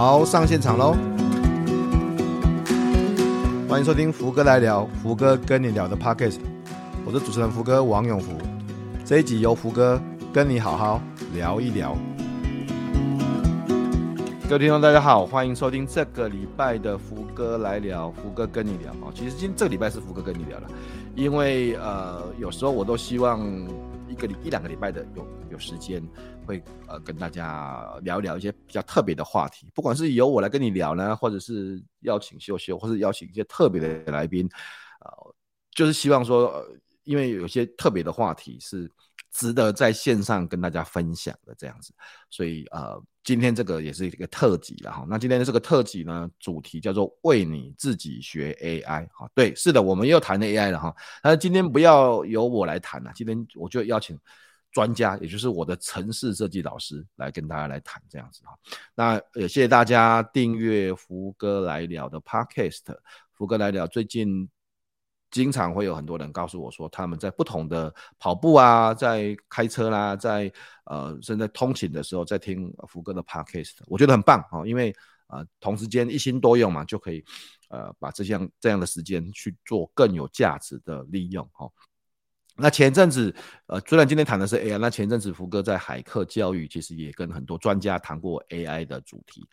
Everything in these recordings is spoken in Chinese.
好，上现场喽！欢迎收听福哥来聊，福哥跟你聊的 Podcast，我是主持人福哥王永福。这一集由福哥跟你好好聊一聊。各位听众，大家好，欢迎收听这个礼拜的福哥来聊，福哥跟你聊啊。其实今这个礼拜是福哥跟你聊了，因为呃，有时候我都希望一个一两个礼拜的有有时间。会呃跟大家聊一聊一些比较特别的话题，不管是由我来跟你聊呢，或者是邀请秀秀，或是邀请一些特别的来宾，呃，就是希望说，呃，因为有些特别的话题是值得在线上跟大家分享的这样子，所以呃，今天这个也是一个特辑了哈。那今天的这个特辑呢，主题叫做为你自己学 AI 哈。对，是的，我们又谈 AI 了哈。但是今天不要由我来谈了，今天我就邀请。专家，也就是我的城市设计老师，来跟大家来谈这样子哈。那也谢谢大家订阅福哥来聊的 Podcast。福哥来聊最近经常会有很多人告诉我说，他们在不同的跑步啊，在开车啦，在呃，甚至通勤的时候在听福哥的 Podcast，我觉得很棒啊，因为呃，同时间一心多用嘛，就可以呃，把这项这样的时间去做更有价值的利用哈。那前阵子，呃，虽然今天谈的是 AI，那前阵子福哥在海客教育其实也跟很多专家谈过 AI 的主题，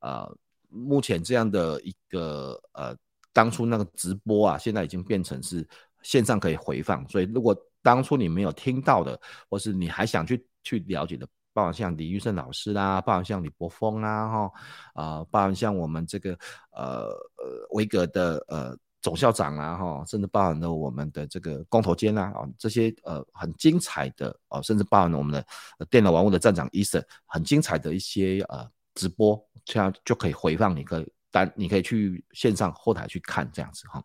呃，目前这样的一个呃，当初那个直播啊，现在已经变成是线上可以回放，所以如果当初你没有听到的，或是你还想去去了解的，包含像李玉胜老师啦，包含像李伯峰啦，哈，啊，包含像我们这个呃呃维格的呃。总校长啊，哈，甚至包含了我们的这个工头坚啊，啊，这些呃很精彩的哦，甚至包含了我们的电脑玩物的站长伊森，很精彩的一些呃直播，这样就可以回放，你可以单你可以去线上后台去看这样子哈。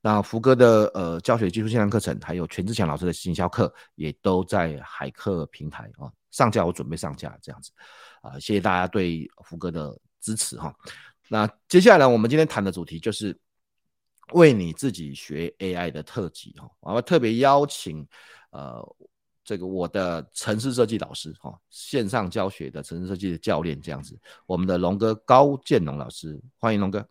那福哥的呃教学技术线上课程，还有全志强老师的行销课，也都在海课平台啊上架，我准备上架这样子啊，谢谢大家对福哥的支持哈。那接下来呢，我们今天谈的主题就是。为你自己学 AI 的特辑哈，我要特别邀请呃这个我的城市设计老师哈，线上教学的城市设计的教练这样子，我们的龙哥高建龙老师，欢迎龙哥。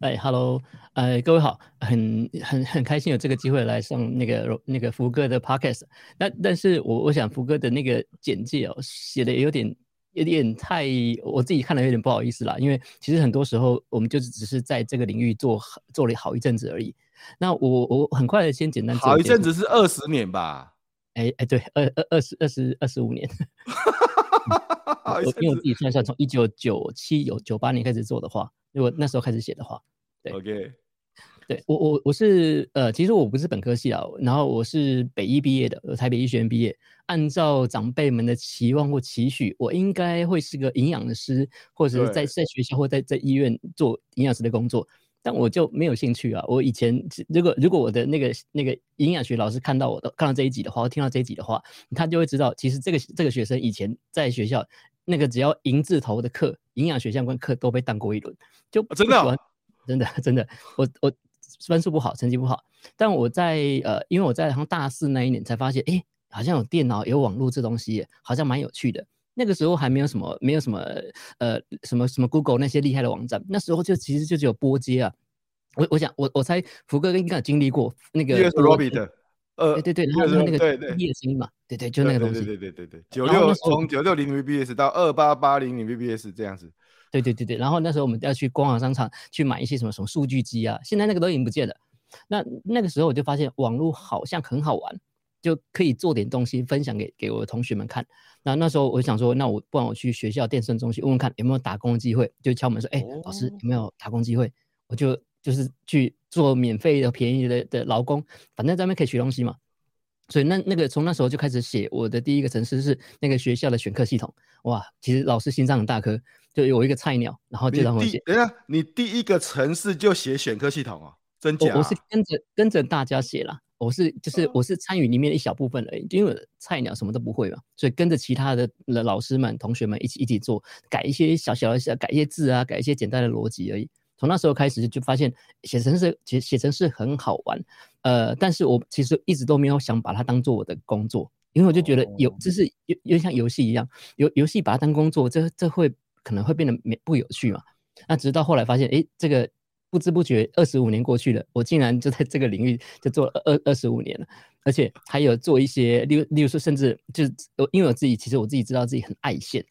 哎，Hello，呃，各位好，很很很开心有这个机会来上那个那个福哥的 Podcast。那但是我我想福哥的那个简介哦写的也有点。有点太，我自己看了有点不好意思啦，因为其实很多时候我们就只是在这个领域做做了好一阵子而已。那我我很快的先简单好一阵子是二十年吧？哎哎、对，二二二十二十二十五年。我因为我自己算算，从一九九七有九八年开始做的话，如果那时候开始写的话，对。OK。对我我我是呃，其实我不是本科系啊，然后我是北医毕业的，台北医学院毕业。按照长辈们的期望或期许，我应该会是个营养师，或者是在在学校或在在医院做营养师的工作。但我就没有兴趣啊。我以前如果如果我的那个那个营养学老师看到我的看到这一集的话，听到这一集的话，他就会知道，其实这个这个学生以前在学校那个只要银字头的课，营养学相关课都被当过一轮，就真的、哦、真的真的，我我。分数不好，成绩不好，但我在呃，因为我在好像大四那一年才发现，哎，好像有电脑、有网络这东西，好像蛮有趣的。那个时候还没有什么，没有什么呃，什么什么 Google 那些厉害的网站，那时候就其实就只有拨接啊。我我想，我我猜福哥应该有经历过那个 USB 的，呃，对对对，然后那个对对声音嘛，对对，就那个东西，对对对对对，九六从九六零 VBS 到二八八零零 VBS 这样子。对对对对，然后那时候我们要去光华商场去买一些什么什么数据机啊，现在那个都已经不见了。那那个时候我就发现网络好像很好玩，就可以做点东西分享给给我的同学们看。那那时候我想说，那我不然我去学校电声中心问问看有没有打工的机会，就敲门说，哎，老师有没有打工机会？我就就是去做免费的便宜的的劳工，反正在那边可以学东西嘛。所以那那个从那时候就开始写我的第一个城市是那个学校的选课系统。哇，其实老师心脏很大颗。就有一个菜鸟，然后就让我写。等下，你第一个城市就写选课系统哦？真假？我，我是跟着跟着大家写啦，我是就是我是参与里面的一小部分而已，因为菜鸟什么都不会嘛，所以跟着其他的老师们、同学们一起一起做，改一些小小的小改一些字啊，改一些简单的逻辑而已。从那时候开始就发现写程式写写程式很好玩，呃，但是我其实一直都没有想把它当做我的工作，因为我就觉得有就是有有点像游戏一样，游游戏把它当工作，这这会。可能会变得没不有趣嘛。那直到后来发现，哎，这个不知不觉二十五年过去了，我竟然就在这个领域就做了二二十五年了，而且还有做一些，例如例如说，甚至就是因为我自己其实我自己知道自己很爱现，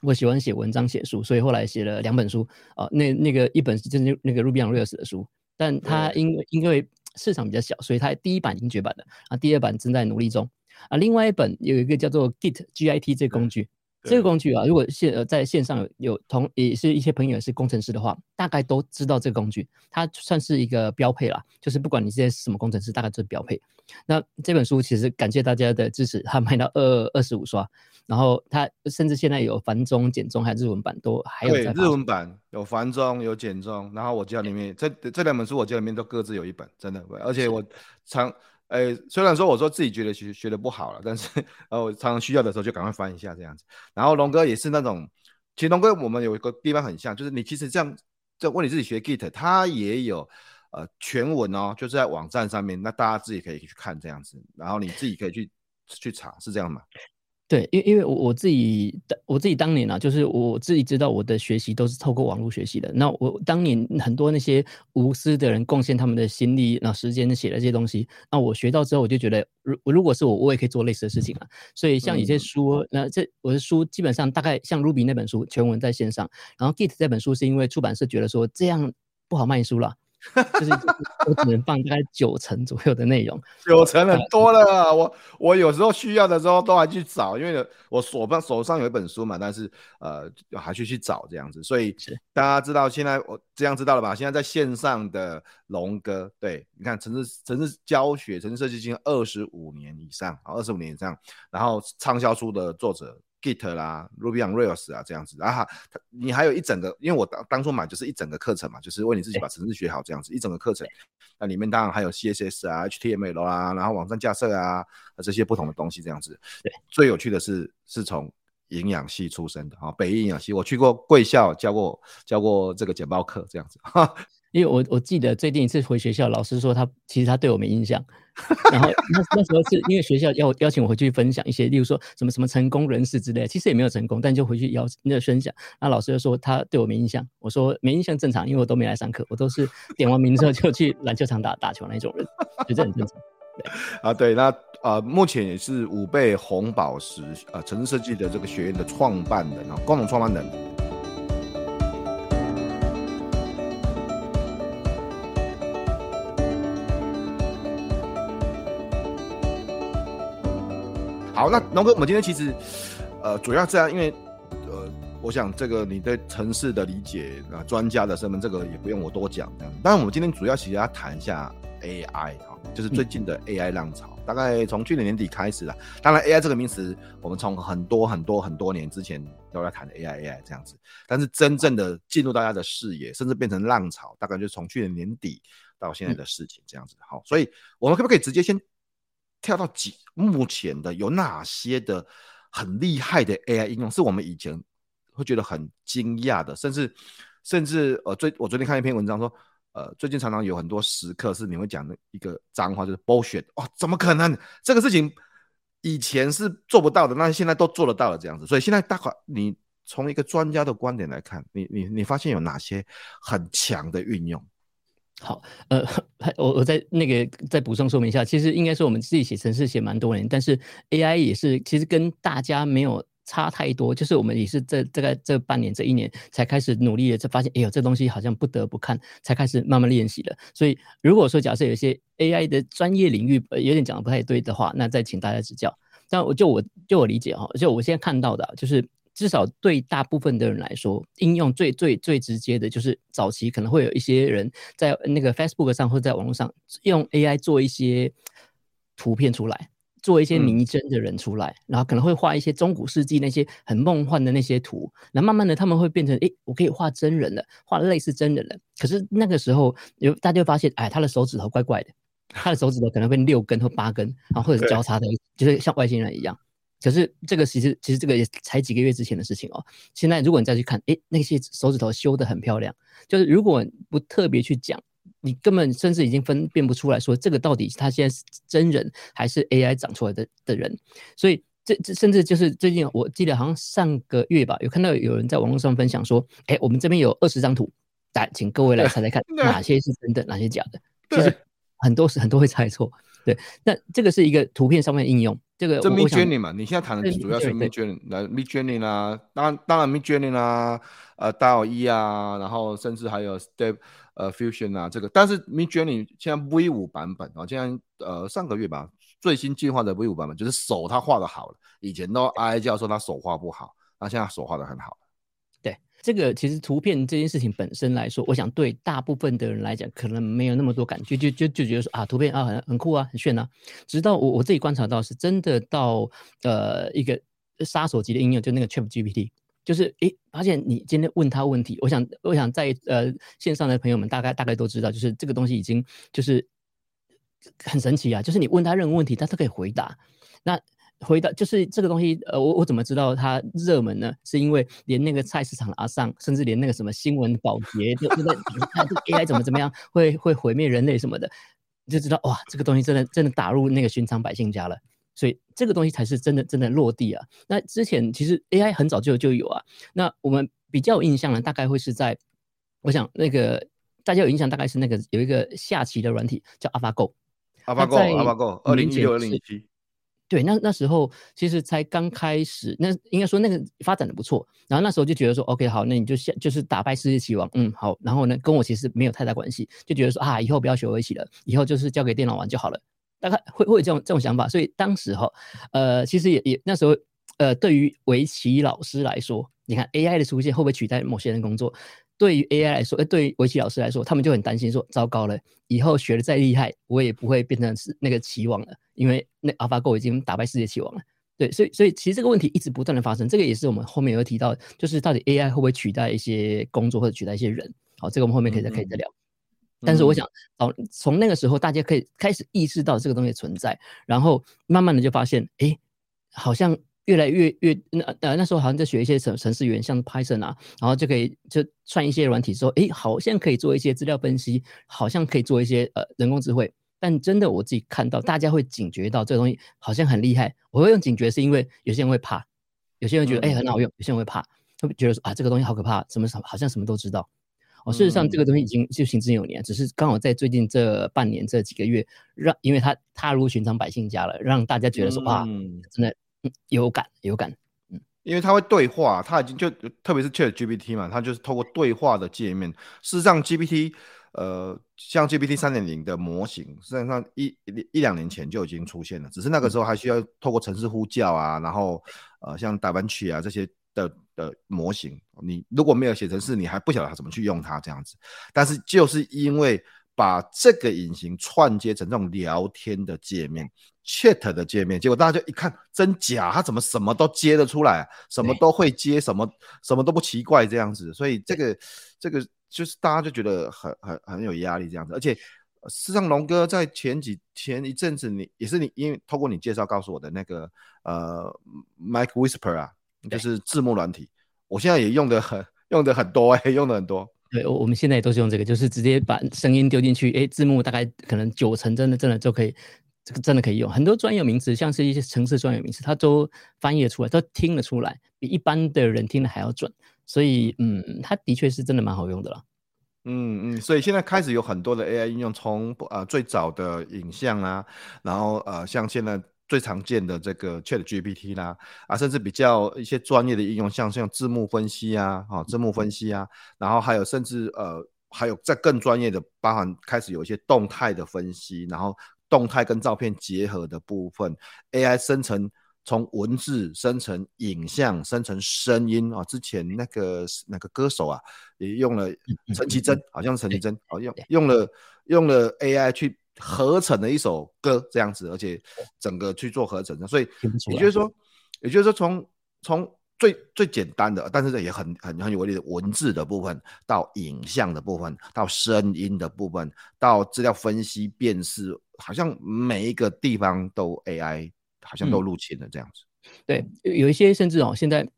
我喜欢写文章写书，所以后来写了两本书啊、呃，那那个一本是就是那个 Ruby on Rails 的书，但它因为因为市场比较小，所以它第一版已经绝版了，啊，第二版正在努力中，啊，另外一本有一个叫做 Git G I T 这个工具。这个工具啊，如果线呃在线上有有同也是一些朋友是工程师的话，大概都知道这个工具，它算是一个标配啦。就是不管你现在是什么工程师，大概都是标配。那这本书其实感谢大家的支持，它卖到二二十五刷，然后它甚至现在有繁中、简中还有日文版都还有在。对，日文版有繁中有简中，然后我家里面这这两本书我家里面都各自有一本，真的，而且我常。哎，虽然说我说自己觉得学学的不好了，但是呃，我常常需要的时候就赶快翻一下这样子。然后龙哥也是那种，其实龙哥我们有一个地方很像，就是你其实这样，就问你自己学 Git，它也有呃全文哦，就是在网站上面，那大家自己可以去看这样子，然后你自己可以去去查，是这样吗？对，因因为我我自己的我自己当年啊，就是我自己知道我的学习都是透过网络学习的。那我当年很多那些无私的人贡献他们的心力、然后时间写的这些东西，那我学到之后，我就觉得，如如果是我，我也可以做类似的事情啊。所以像有些书，嗯、那这我的书基本上大概像 Ruby 那本书全文在线上，然后 Git 这本书是因为出版社觉得说这样不好卖书了。就是我只能放大概九成左右的内容，九成很多了。我我有时候需要的时候都还去找，因为我手上手上有一本书嘛，但是呃还去去找这样子。所以大家知道现在我这样知道了吧？现在在线上的龙哥，对，你看城市城市教学、城市设计经二十五年以上，二十五年以上，然后畅销书的作者。Git 啦，Ruby on Rails 啊，这样子，然后你还有一整个，因为我当当初买就是一整个课程嘛，就是为你自己把程式学好这样子，一整个课程，那里面当然还有 CSS 啊、HTML 啊，然后网站架设啊，这些不同的东西这样子。最有趣的是是从营养系出身的啊，北医营养系，我去过贵校教过教过这个简报课这样子。因为我我记得最近一次回学校，老师说他其实他对我没印象，然后那那时候是因为学校要邀请我回去分享一些，例如说什么什么成功人士之类，其实也没有成功，但就回去邀那个分享，那老师就说他对我没印象，我说没印象正常，因为我都没来上课，我都是点完名之后就去篮球场打打球那种人，就这很正常。对 啊，对，那呃目前也是五倍红宝石呃城市设计的这个学院的创办人啊，共同创办人。好，那龙哥，我们今天其实，呃，主要这样，因为，呃，我想这个你对城市的理解啊，专家的身份，这个也不用我多讲这样。当然，我们今天主要其实要谈一下 AI 哈，就是最近的 AI 浪潮，嗯、大概从去年年底开始了。当然，AI 这个名词，我们从很多很多很多年之前都在谈 AI AI 这样子，但是真正的进入大家的视野，甚至变成浪潮，大概就从去年年底到现在的事情这样子。好，所以我们可不可以直接先？跳到几目前的有哪些的很厉害的 AI 应用，是我们以前会觉得很惊讶的，甚至甚至呃，最我昨天看一篇文章说，呃，最近常常有很多时刻是你会讲的一个脏话，就是 bullshit 哦，怎么可能？这个事情以前是做不到的，那现在都做得到了这样子。所以现在大概你从一个专家的观点来看，你你你发现有哪些很强的运用？好，呃，我我再那个再补充说明一下，其实应该说我们自己写程式写蛮多年，但是 AI 也是其实跟大家没有差太多，就是我们也是这大概这半年这一年才开始努力的，才发现哎呦这东西好像不得不看，才开始慢慢练习的。所以如果说假设有一些 AI 的专业领域有点讲的不太对的话，那再请大家指教。但我就我就我理解哈，就我现在看到的就是。至少对大部分的人来说，应用最最最直接的就是早期可能会有一些人在那个 Facebook 上或者在网络上用 AI 做一些图片出来，做一些拟真的人出来，嗯、然后可能会画一些中古世纪那些很梦幻的那些图，然后慢慢的他们会变成，诶，我可以画真人了，画类似真人了。可是那个时候有大家就发现，哎，他的手指头怪怪的，他的手指头可能会六根或八根，然后或者是交叉的，就是像外星人一样。可是这个其实其实这个也才几个月之前的事情哦。现在如果你再去看，诶，那些手指头修得很漂亮，就是如果不特别去讲，你根本甚至已经分辨不出来说这个到底他现在是真人还是 AI 长出来的的人。所以这这甚至就是最近我记得好像上个月吧，有看到有人在网络上分享说，诶，我们这边有二十张图，来，请各位来猜猜看，哪些是真的，哪些假的？其实很多是很多会猜错。对，那这个是一个图片上面的应用。这个这 Midjourney 嘛，你现在谈的主要是 Midjourney，那 Midjourney 啊，当然当然 Midjourney 啊，呃，DALL-E 啊，然后甚至还有 Step 呃 Fusion 啊，这个，但是 Midjourney 现在 V 五版本啊，现在呃上个月吧，最新进化的 V 五版本就是手他画的好了，以前都哀叫说他手画不好，那现在手画的很好。这个其实图片这件事情本身来说，我想对大部分的人来讲，可能没有那么多感觉，就就就觉得说啊，图片啊很很酷啊，很炫啊。直到我我自己观察到，是真的到呃一个杀手级的应用，就那个 ChatGPT，就是诶发现你今天问他问题，我想我想在呃线上的朋友们大概大概都知道，就是这个东西已经就是很神奇啊，就是你问他任何问题，他都可以回答。那回到就是这个东西，呃，我我怎么知道它热门呢？是因为连那个菜市场的阿桑，甚至连那个什么新闻保洁，就就在看这个 AI 怎么怎么样，会会毁灭人类什么的，你就知道哇，这个东西真的真的打入那个寻常百姓家了。所以这个东西才是真的真的落地啊。那之前其实 AI 很早就就有啊。那我们比较有印象呢，大概会是在，我想那个大家有印象，大概是那个有一个下棋的软体叫 AlphaGo。AlphaGo，AlphaGo，二零一六、二零一七。对，那那时候其实才刚开始，那应该说那个发展的不错。然后那时候就觉得说，OK，好，那你就先就是打败世界棋王，嗯，好。然后呢，跟我其实没有太大关系，就觉得说啊，以后不要学围棋了，以后就是交给电脑玩就好了。大概会会有这种这种想法。所以当时哈，呃，其实也也那时候，呃，对于围棋老师来说，你看 AI 的出现会不会取代某些人工作？对于 AI 来说，呃，对于围棋老师来说，他们就很担心说，糟糕了，以后学的再厉害，我也不会变成是那个棋王了。因为那 AlphaGo 已经打败世界棋王了，对，所以所以其实这个问题一直不断的发生，这个也是我们后面有提到，就是到底 AI 会不会取代一些工作或者取代一些人？好，这个我们后面可以再可以再聊。嗯、但是我想，哦，从那个时候大家可以开始意识到这个东西存在，然后慢慢的就发现，哎，好像越来越越那呃那时候好像在学一些程程式语像 Python 啊，然后就可以就算一些软体之后，哎，好像可以做一些资料分析，好像可以做一些呃人工智慧。但真的，我自己看到大家会警觉到这个东西好像很厉害。我会用警觉，是因为有些人会怕，有些人觉得哎、欸、很好用，有些人会怕，会觉得说啊这个东西好可怕，什么什么好像什么都知道。哦，事实上这个东西已经就行之有年，只是刚好在最近这半年这几个月，让因为它踏入寻常百姓家了，让大家觉得说哇，真的有感有感。嗯，因为它会对话，它已经就特别是 ChatGPT 嘛，它就是透过对话的界面。事实上，GPT。呃，像 GPT 三点零的模型，实际上一一一两年前就已经出现了，只是那个时候还需要透过城市呼叫啊，然后呃，像 DaVinci 啊这些的的模型，你如果没有写程式，你还不晓得它怎么去用它这样子。但是就是因为把这个引擎串接成这种聊天的界面，Chat 的界面，结果大家就一看真假，他怎么什么都接得出来，什么都会接，什么什么都不奇怪这样子，所以这个这个。就是大家就觉得很很很有压力这样子，而且事实上龙哥在前几前一阵子，你也是你因为透过你介绍告诉我的那个呃 Mike Whisper 啊，就是字幕软体，我现在也用的很用的很多哎、欸，用的很多。对，我们现在也都是用这个，就是直接把声音丢进去，哎，字幕大概可能九成真的真的就可以，这个真的可以用。很多专有名词，像是一些城市专有名词，它都翻译出来，都听得出来，比一般的人听的还要准。所以，嗯，它的确是真的蛮好用的啦。嗯嗯，所以现在开始有很多的 AI 应用，从呃最早的影像啊，然后呃像现在最常见的这个 ChatGPT 啦，啊，甚至比较一些专业的应用，像像字幕分析啊，哈、哦，字幕分析啊，然后还有甚至呃还有在更专业的，包含开始有一些动态的分析，然后动态跟照片结合的部分，AI 生成。从文字生成影像，生成声音啊！之前那个那个歌手啊，也用了陈绮贞，好像是陈绮贞，好用用了用了 AI 去合成了一首歌这样子，而且整个去做合成的，所以也就是说，也就是说从从最最简单的，但是也很很很有威力的文字的部分，到影像的部分，到声音的部分，到资料分析辨识，好像每一个地方都 AI。好像都入侵了这样子，嗯，对，有一些甚至哦，现在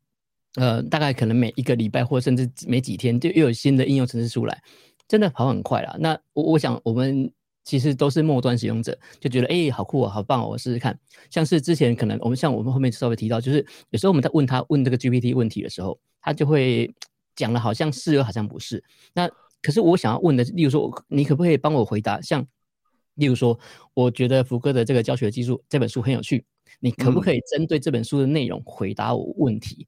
呃，大概可能每一个礼拜或甚至每几天就又有新的应用程式出来，真的跑很快了。那我我想我们其实都是末端使用者，就觉得哎、欸，好酷啊，好棒哦，我试试看。像是之前可能我们像我们后面稍微提到，就是有时候我们在问他问这个 GPT 问题的时候，他就会讲的好像是又好像不是。那可是我想要问的，例如说，你可不可以帮我回答？像例如说，我觉得福哥的这个教学技术这本书很有趣，你可不可以针对这本书的内容回答我问题？嗯、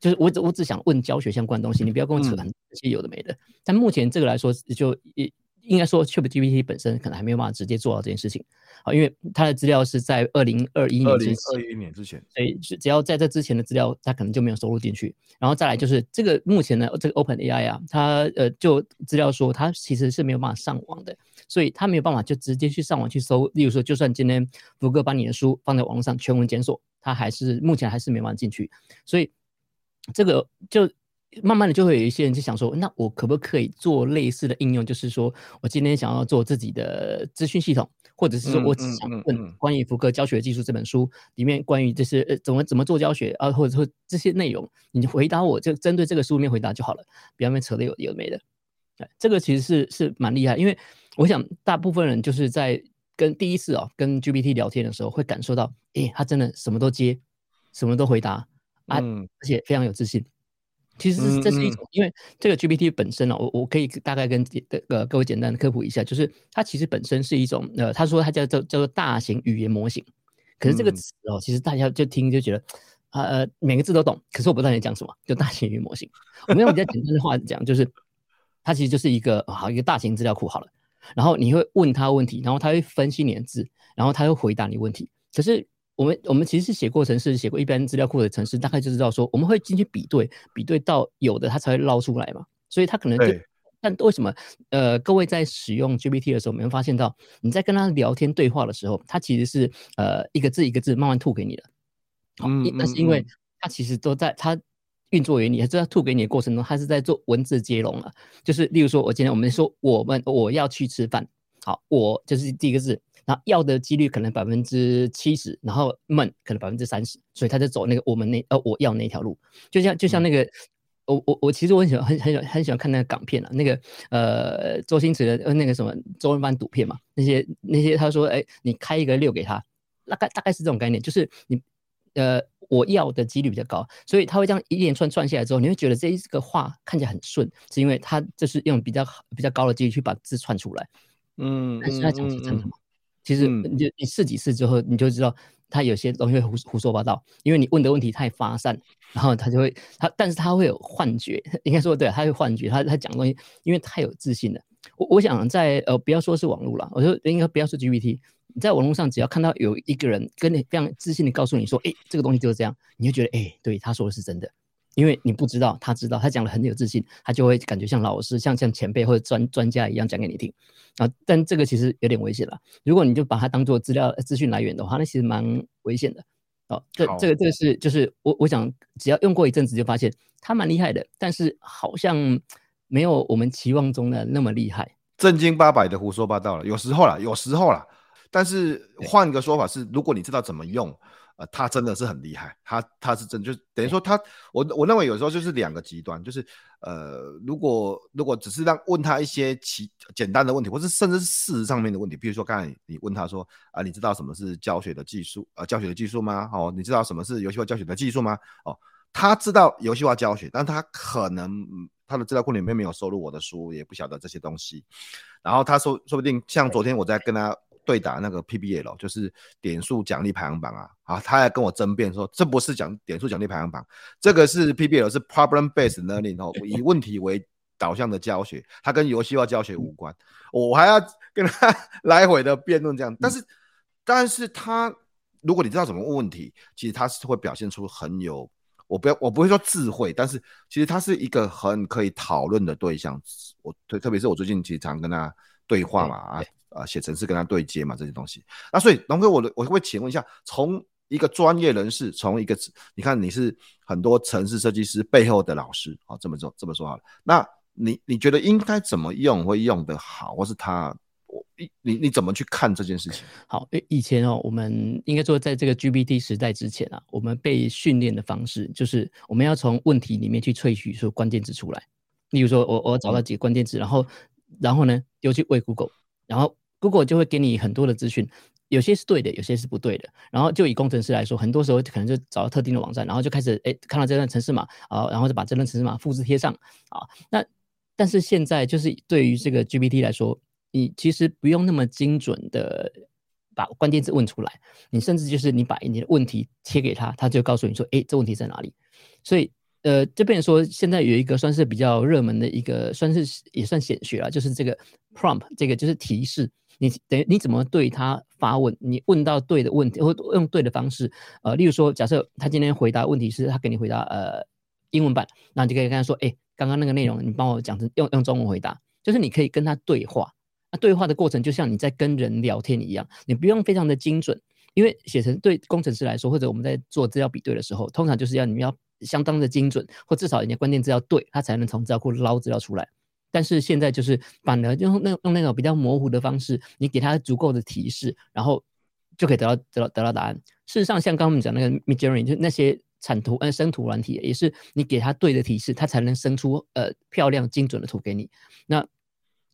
就是我只我只想问教学相关的东西，你不要跟我扯很这些有的没的。嗯、但目前这个来说，就一。应该说，ChatGPT 本身可能还没有办法直接做到这件事情啊，因为它的资料是在二零二一年之前，二零二一年之前，所以只要在这之前的资料，它可能就没有收录进去。然后再来就是这个目前的这个 OpenAI 啊，它呃就资料说它其实是没有办法上网的，所以它没有办法就直接去上网去搜。例如说，就算今天福哥把你的书放在网络上全文检索，它还是目前还是没办法进去。所以这个就。慢慢的就会有一些人就想说，那我可不可以做类似的应用？就是说我今天想要做自己的资讯系统，或者是说我只想问关于福哥教学技术这本书里面关于这些呃怎么怎么做教学啊，或者说这些内容，你回答我就针对这个书面回答就好了，不要面扯的有有没的。对，这个其实是是蛮厉害，因为我想大部分人就是在跟第一次哦跟 GPT 聊天的时候会感受到，诶，他真的什么都接，什么都回答啊，而且非常有自信。其实这是一种，因为这个 GPT 本身呢、哦，我我可以大概跟呃各位简单的科普一下，就是它其实本身是一种呃，他说它叫叫叫做大型语言模型。可是这个词哦，其实大家就听就觉得啊呃每个字都懂，可是我不知道你讲什么，就大型语言模型。我们用比较简单的话讲，就是它其实就是一个好一个大型资料库好了，然后你会问他问题，然后他会分析你的字，然后他会回答你问题。可是我们我们其实是写过程式，写过一般资料库的程式，大概就知道说，我们会进去比对，比对到有的它才会捞出来嘛。所以它可能就，对但为什么？呃，各位在使用 GPT 的时候，没有发现到你在跟他聊天对话的时候，它其实是呃一个字一个字慢慢吐给你的。好，嗯，那是因为它其实都在它运作原理，它在吐给你的过程中，它是在做文字接龙了。就是例如说，我今天我们说我们我要去吃饭，好，我就是第一个字。然后要的几率可能百分之七十，然后们可能百分之三十，所以他就走那个我们那呃我要那条路，就像就像那个、嗯、我我我其实我很喜欢很很喜欢很喜欢看那个港片啊，那个呃周星驰的呃那个什么周润发赌片嘛，那些那些他说哎你开一个六给他，大概大概是这种概念，就是你呃我要的几率比较高，所以他会这样一连串串下来之后，你会觉得这一个话看起来很顺，是因为他就是用比较比较高的几率去把字串出来，嗯，但是他讲是真的吗？其实你就你试几次之后，你就知道他有些东西会胡胡说八道，因为你问的问题太发散，然后他就会他，但是他会有幻觉，应该说对，他会幻觉，他他讲东西因为太有自信了。我我想在呃不要说是网络了，我说应该不要说 GPT，你在网络上只要看到有一个人跟你非常自信的告诉你说，哎，这个东西就是这样，你就觉得哎，对，他说的是真的。因为你不知道，他知道，他讲的很有自信，他就会感觉像老师、像像前辈或者专专家一样讲给你听啊。但这个其实有点危险了。如果你就把它当做资料资讯来源的话，那其实蛮危险的。哦，这这个这个是就是我我想，只要用过一阵子就发现他蛮厉害的，但是好像没有我们期望中的那么厉害，正经八百的胡说八道了。有时候啦，有时候啦。但是换个说法是，如果你知道怎么用。呃，他真的是很厉害，他他是真就等于说他，我我认为有时候就是两个极端，就是呃，如果如果只是让问他一些其简单的问题，或是甚至是事实上面的问题，比如说刚才你问他说啊、呃，你知道什么是教学的技术呃，教学的技术吗？哦，你知道什么是游戏化教学的技术吗？哦，他知道游戏化教学，但他可能他的资料库里面没有收录我的书，也不晓得这些东西，然后他说说不定像昨天我在跟他。对打那个 PBL 就是点数奖励排行榜啊，啊，他还跟我争辩说，这不是讲点数奖励排行榜，这个是 PBL 是 Problem Based Learning 哦，以问题为导向的教学，它跟游戏化教学无关。我还要跟他来回的辩论这样，但是，但是他如果你知道怎么问问题，其实他是会表现出很有，我不要我不会说智慧，但是其实他是一个很可以讨论的对象。我特特别是我最近经常跟他对话嘛啊。啊，写程式跟他对接嘛，这些东西。那所以龙哥，我的我会请问一下，从一个专业人士，从一个你看你是很多城市设计师背后的老师，好，这么说这么说好了。那你你觉得应该怎么用会用得好，或是他我你你你怎么去看这件事情？好，以前哦，我们应该说在这个 GPT 时代之前啊，我们被训练的方式就是我们要从问题里面去萃取出关键字出来。例如说我我找到几个关键字，然后然后呢丢去喂 Google，然后 Google 就会给你很多的资讯，有些是对的，有些是不对的。然后就以工程师来说，很多时候可能就找到特定的网站，然后就开始哎看到这段程式码啊，然后就把这段程式码复制贴上啊。那但是现在就是对于这个 GPT 来说，你其实不用那么精准的把关键字问出来，你甚至就是你把你的问题贴给他，他就告诉你说，哎，这问题在哪里？所以。呃，这边说现在有一个算是比较热门的一个，算是也算显学了，就是这个 prompt，这个就是提示你等于你怎么对他发问，你问到对的问题或用对的方式，呃，例如说，假设他今天回答问题是他给你回答呃英文版，那你就可以跟他说，哎，刚刚那个内容你帮我讲成用用中文回答，就是你可以跟他对话，那对话的过程就像你在跟人聊天一样，你不用非常的精准，因为写成对工程师来说，或者我们在做资料比对的时候，通常就是要你们要。相当的精准，或至少人家关键字要对，他才能从资料库捞资料出来。但是现在就是反而用那用那种比较模糊的方式，你给他足够的提示，然后就可以得到得到得到答案。事实上，像刚刚我们讲那个 Midjourney，就那些产图呃生图软体，也是你给他对的提示，他才能生出呃漂亮精准的图给你。那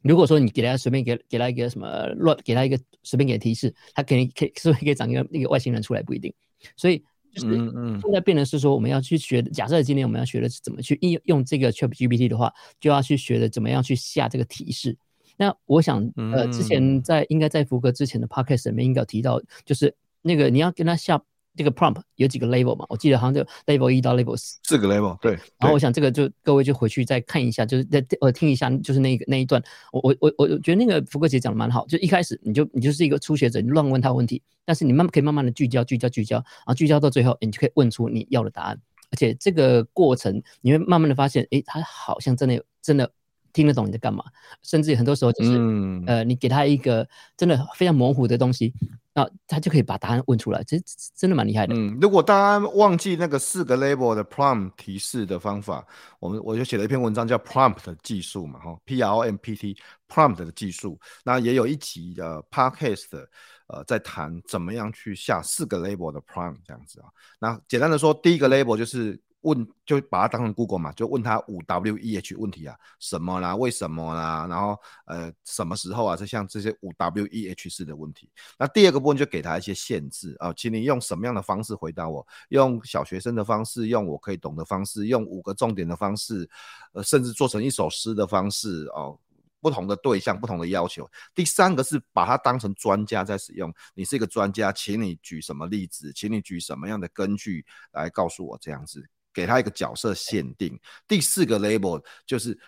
如果说你给他随便给给他一个什么乱，给他一个随便给提示，他肯定可以是不是可以长一个一个外星人出来不一定。所以。嗯嗯，现在变的是说，我们要去学。假设今天我们要学的是怎么去应用这个 ChatGPT 的话，就要去学的怎么样去下这个提示。那我想，呃，之前在应该在福格之前的 Podcast 里面应该有提到，就是那个你要跟他下。这个 prompt 有几个 level 嘛？我记得好像就 level 一到 level 四，四个 level 对。然后我想这个就各位就回去再看一下，就是再呃听一下，就是那个那一段。我我我我觉得那个福格姐讲的蛮好，就一开始你就你就是一个初学者，你乱问他问题，但是你慢慢可以慢慢的聚焦聚焦聚焦，然后聚焦到最后，你就可以问出你要的答案。而且这个过程你会慢慢的发现，诶，他好像真的有真的听得懂你在干嘛，甚至很多时候就是、嗯、呃你给他一个真的非常模糊的东西。那他就可以把答案问出来，其实真的蛮厉害的。嗯，如果大家忘记那个四个 label 的 prompt 提示的方法，我们我就写了一篇文章叫 prompt 的技术嘛，哈，P R O M P T prompt 的技术。那也有一集的 podcast，呃，在谈怎么样去下四个 label 的 prompt 这样子啊。那简单的说，第一个 label 就是。问就把它当成 Google 嘛，就问他五 W E H 问题啊，什么啦，为什么啦，然后呃什么时候啊，这像这些五 W E H 式的问题。那第二个部分就给他一些限制啊，请你用什么样的方式回答我，用小学生的方式，用我可以懂的方式，用五个重点的方式，呃，甚至做成一首诗的方式哦。不同的对象，不同的要求。第三个是把它当成专家在使用。你是一个专家，请你举什么例子，请你举什么样的根据来告诉我这样子，给他一个角色限定。第四个 label 就是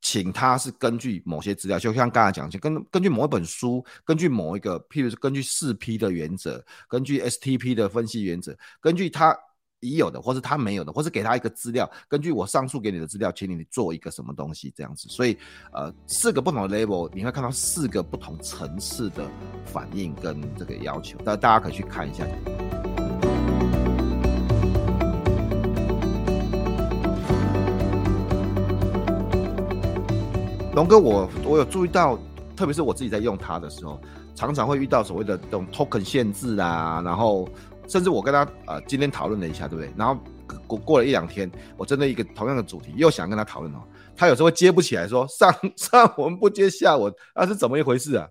请他是根据某些资料，就像刚才讲，就根根据某一本书，根据某一个，譬如是根据四 P 的原则，根据 STP 的分析原则，根据他。已有的，或是他没有的，或是给他一个资料，根据我上述给你的资料，请你做一个什么东西这样子。所以，呃，四个不同的 level，你会看到四个不同层次的反应跟这个要求，那大家可以去看一下。龙哥，我我有注意到，特别是我自己在用它的时候，常常会遇到所谓的这种 token 限制啊，然后。甚至我跟他呃今天讨论了一下，对不对？然后过过了一两天，我针对一个同样的主题又想跟他讨论哦，他有时候接不起来说，说上 上文不接下文，那是怎么一回事啊？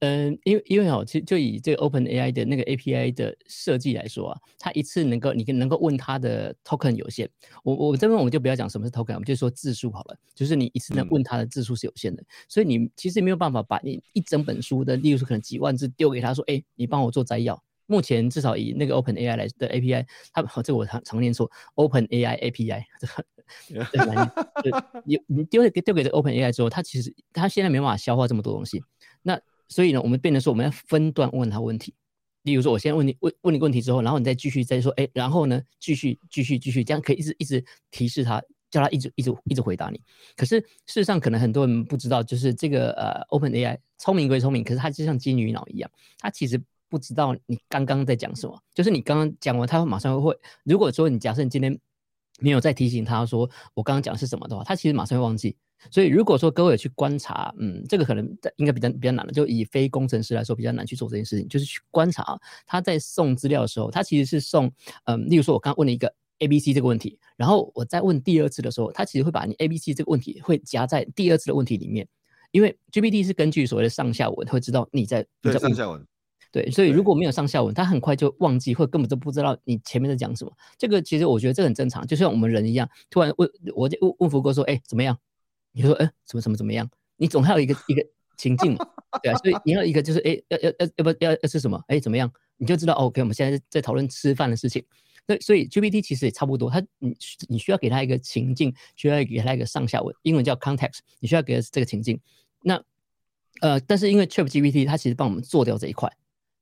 嗯，因为因为哦，其实就以这个 Open AI 的那个 API 的设计来说啊，它一次能够你能够问它的 token 有限。我我这边我们就不要讲什么是 token，我们就说字数好了，就是你一次能问它的字数是有限的，嗯、所以你其实没有办法把你一整本书的，例如说可能几万字丢给他说，哎，你帮我做摘要。目前至少以那个 Open AI 来的 API，它好，这个我常常念错 Open AI API？你你丢给丢给这 Open AI 之后，它其实它现在没办法消化这么多东西。那所以呢，我们变成说我们要分段问他问题。例如说，我先问你问问你问题之后，然后你再继续再说，哎，然后呢，继续继续继续，这样可以一直一直提示他，叫他一直一直一直回答你。可是事实上，可能很多人不知道，就是这个呃 Open AI 聪明归聪明，可是它就像金鱼脑一样，它其实。不知道你刚刚在讲什么，就是你刚刚讲完，他会马上会。如果说你假设你今天没有再提醒他说我刚刚讲的是什么的话，他其实马上会忘记。所以如果说各位去观察，嗯，这个可能应该比较比较难的，就以非工程师来说比较难去做这件事情，就是去观察他在送资料的时候，他其实是送，嗯，例如说我刚刚问了一个 A B C 这个问题，然后我再问第二次的时候，他其实会把你 A B C 这个问题会夹在第二次的问题里面。因为 GPT 是根据所谓的上下文，会知道你在对上下文。对，所以如果没有上下文，他很快就忘记，或根本就不知道你前面在讲什么。这个其实我觉得这很正常，就像我们人一样，突然问我就问问福哥说：“哎，怎么样？”你说：“哎，怎么怎么怎么样？”你总还有一个一个情境嘛，对啊，所以你要一个就是哎，要要要要不要要吃什么？哎，怎么样？你就知道 OK，我们现在在讨论吃饭的事情。那，所以 GPT 其实也差不多，它你你需要给它一个情境，需要给它一个上下文，英文叫 context，你需要给它这个情境。那呃，但是因为 ChatGPT 它其实帮我们做掉这一块。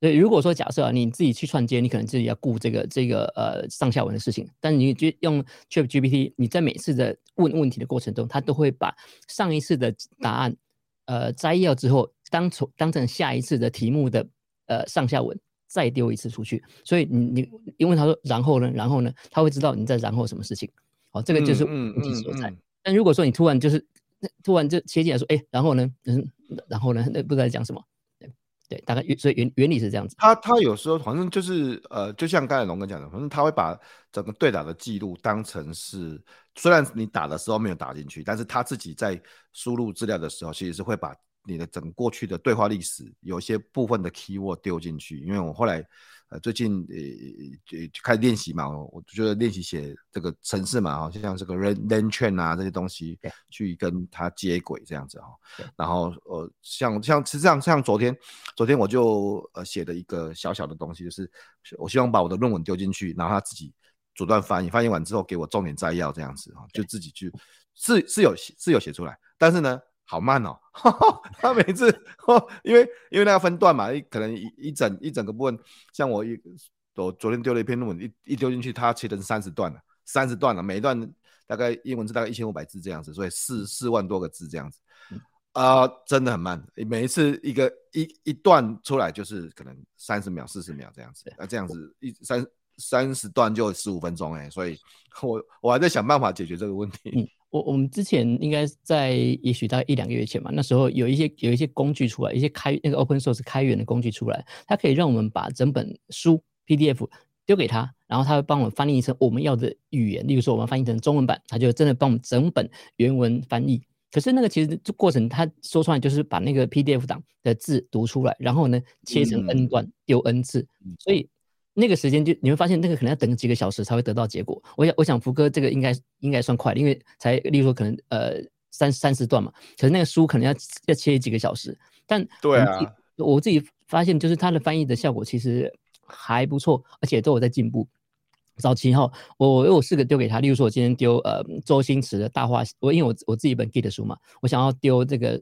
所以如果说假设啊，你自己去串接，你可能自己要顾这个这个呃上下文的事情。但你就用 ChatGPT，你在每次的问问题的过程中，它都会把上一次的答案呃摘要之后，当从当成下一次的题目的呃上下文再丢一次出去。所以你你因为他说然后呢，然后呢，他会知道你在然后什么事情。好，这个就是问题所在。嗯嗯嗯嗯、但如果说你突然就是突然就切进来说，哎，然后呢，嗯，然后呢，那不知道在讲什么。对，大概原所以原原理是这样子。他他有时候反正就是呃，就像刚才龙哥讲的，反正他会把整个对打的记录当成是，虽然你打的时候没有打进去，但是他自己在输入资料的时候，其实是会把你的整过去的对话历史有些部分的 keyword 丢进去。因为我后来。呃，最近呃呃开始练习嘛，我觉得练习写这个程式嘛，哈，就像这个 LangChain 啊这些东西，去跟它接轨这样子哈。然后呃，像像实际上像昨天，昨天我就呃写的一个小小的东西，就是我希望把我的论文丢进去，然后他自己主段翻译，翻译完之后给我重点摘要这样子哈，就自己去是是有是有写出来，但是呢。好慢哦，他每次，因为因为那个分段嘛，一可能一一整一整个部分，像我一我昨天丢了一篇论文，一一丢进去，它切成三十段了，三十段了，每一段大概英文字大概一千五百字这样子，所以四四万多个字这样子，啊、呃，真的很慢，每一次一个一一段出来就是可能三十秒、四十秒这样子，那这样子一三三十段就十五分钟哎，所以 我我还在想办法解决这个问题。嗯我我们之前应该在也许大概一两个月前嘛，那时候有一些有一些工具出来，一些开那个 open source 开源的工具出来，它可以让我们把整本书 PDF 丢给他，然后他会帮我们翻译成我们要的语言，例如说我们翻译成中文版，他就真的帮我们整本原文翻译。可是那个其实这过程，他说出来就是把那个 PDF 档的字读出来，然后呢切成 N 段丢 N 次，所以。那个时间就你会发现，那个可能要等几个小时才会得到结果。我想，我想福哥这个应该应该算快，因为才例如说可能呃三三十段嘛，可是那个书可能要要切几个小时。但对啊，我自己发现就是他的翻译的效果其实还不错，而且都有在进步。早期哈，我我四个丢给他，例如说我今天丢呃周星驰的大话，我因为我我自己本 Git 的书嘛，我想要丢这个。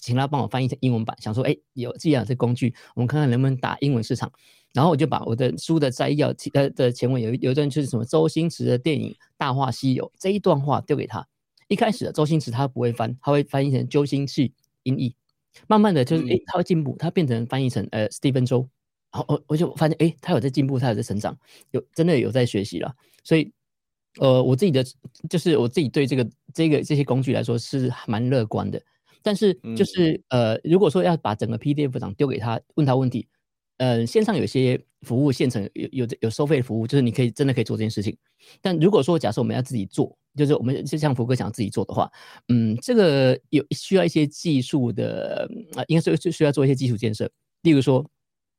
请他帮我翻译成英文版，想说，哎，有这样这工具，我们看看能不能打英文市场。然后我就把我的书的摘要，呃的前文有有一段就是什么周星驰的电影《大话西游》这一段话丢给他。一开始周星驰他不会翻，他会翻译成周星驰音译。慢慢的就是，哎，他会进步，他变成翻译成呃 Stephen 周。然后我我就发现，哎，他有在进步，他有在成长，有真的有在学习了。所以，呃，我自己的就是我自己对这个这个这些工具来说是蛮乐观的。但是就是呃，如果说要把整个 PDF 档丢给他，问他问题，呃，线上有些服务现成有有有收费的服务，就是你可以真的可以做这件事情。但如果说假设我们要自己做，就是我们就像福哥想要自己做的话，嗯，这个有需要一些技术的啊，应该是需要做一些基础建设。例如说，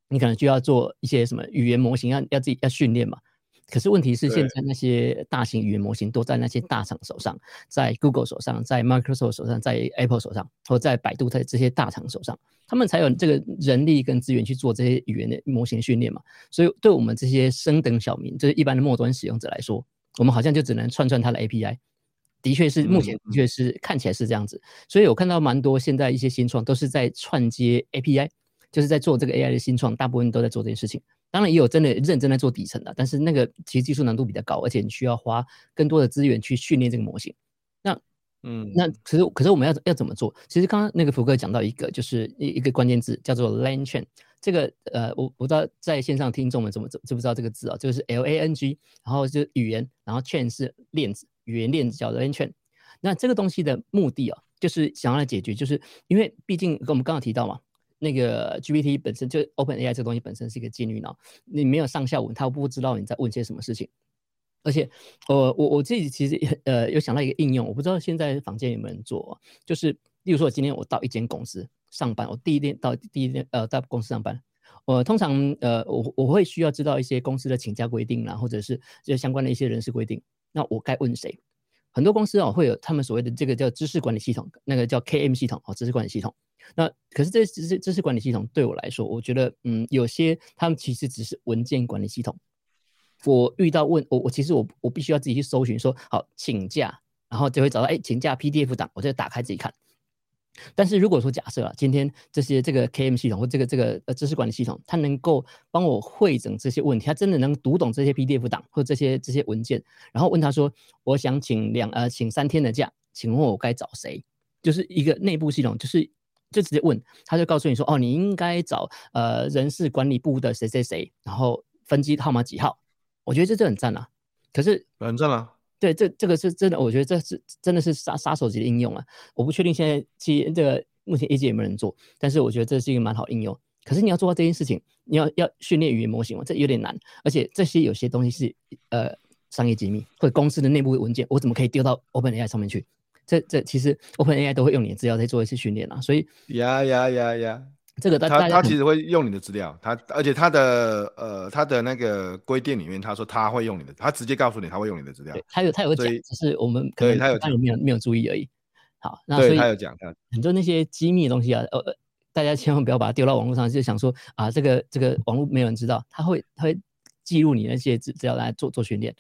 你可能就要做一些什么语言模型，要要自己要训练嘛。可是问题是，现在那些大型语言模型都在那些大厂手上，在 Google 手上，在 Microsoft 手上，在 Apple 手上，或在百度在这些大厂手上，他们才有这个人力跟资源去做这些语言的模型训练嘛。所以，对我们这些升等小民，就是一般的末端使用者来说，我们好像就只能串串它的 API。的确是，目前的确是看起来是这样子。所以我看到蛮多现在一些新创都是在串接 API，就是在做这个 AI 的新创，大部分都在做这件事情。当然也有真的认真在做底层的，但是那个其实技术难度比较高，而且你需要花更多的资源去训练这个模型。那，嗯，那可是可是我们要要怎么做？其实刚刚那个福哥讲到一个，就是一一个关键字叫做 LangChain。这个呃，我我不知道在线上听众们怎么知知不知道这个字啊？就是 L A N G，然后就是语言，然后 chain 是链子，语言链子叫 LangChain。那这个东西的目的啊，就是想要来解决，就是因为毕竟跟我们刚刚提到嘛。那个 GPT 本身就 OpenAI 这个东西本身是一个金鱼脑，你没有上下文，它不知道你在问些什么事情。而且，呃，我我自己其实呃有想到一个应用，我不知道现在坊间有没有人做，就是例如说，今天我到一间公司上班，我第一天到第一天呃到公司上班，我通常呃我我会需要知道一些公司的请假规定啦，或者是这相关的一些人事规定。那我该问谁？很多公司哦会有他们所谓的这个叫知识管理系统，那个叫 KM 系统哦，知识管理系统。那可是这知识知识管理系统对我来说，我觉得嗯有些他们其实只是文件管理系统。我遇到问我我其实我我必须要自己去搜寻说好请假，然后就会找到哎请假 PDF 档，我就打开自己看。但是如果说假设啊，今天这些这个 KM 系统或这个这个呃知识管理系统，它能够帮我汇整这些问题，它真的能读懂这些 PDF 档或这些这些文件，然后问他说，我想请两呃请三天的假，请问我该找谁？就是一个内部系统，就是就直接问，他就告诉你说，哦，你应该找呃人事管理部的谁谁谁，然后分机号码几号？我觉得这就很赞啊。可是很赞啊。对，这这个是真的，我觉得这是真的是杀杀手级的应用啊！我不确定现在其这个目前业界有没有人做，但是我觉得这是一个蛮好应用。可是你要做到这件事情，你要要训练语言模型嘛，这有点难。而且这些有些东西是呃商业机密或者公司的内部文件，我怎么可以丢到 OpenAI 上面去？这这其实 OpenAI 都会用你的资料再做一次训练啊，所以呀呀呀呀。这个他他其实会用你的资料，他而且他的呃他的那个规定里面，他说他会用你的，他直接告诉你他会用你的资料。他有他有讲，只是我们可能他有他有没有没有注意而已。好，那所以他有讲，他很多那些机密的东西啊，呃，大家千万不要把它丢到网络上，就想说啊，这个这个网络没有人知道，他会他会记录你那些资料来做做训练。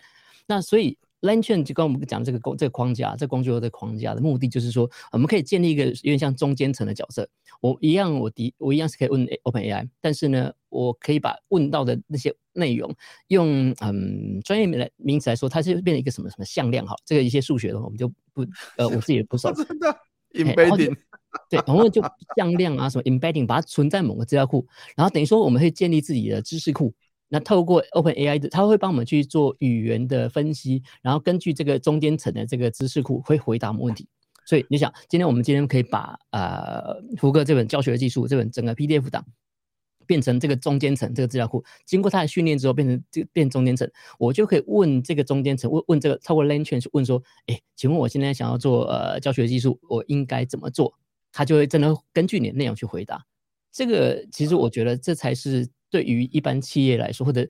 那所以。LangChain 就跟我们讲这个工这个框架，这工具的框架的目的就是说，我们可以建立一个有点像中间层的角色。我一样，我的我一样是可以问 OpenAI，但是呢，我可以把问到的那些内容用嗯专业的名词来说，它是变成一个什么什么向量哈。这个一些数学的话，我们就不呃我自己也不熟。真的 embedding 对，然后就向量啊什么 embedding，把它存在某个资料库，然后等于说我们会建立自己的知识库。那透过 OpenAI 的，它会帮我们去做语言的分析，然后根据这个中间层的这个知识库，会回答我们问题。所以你想，今天我们今天可以把呃胡哥这本教学技术这本整个 PDF 档变成这个中间层这个资料库，经过他的训练之后变成这变中间层，我就可以问这个中间层问问这个透过 LangChain 去问说，哎，请问我现在想要做呃教学技术，我应该怎么做？他就会真的根据你的内容去回答。这个其实我觉得这才是。对于一般企业来说，或者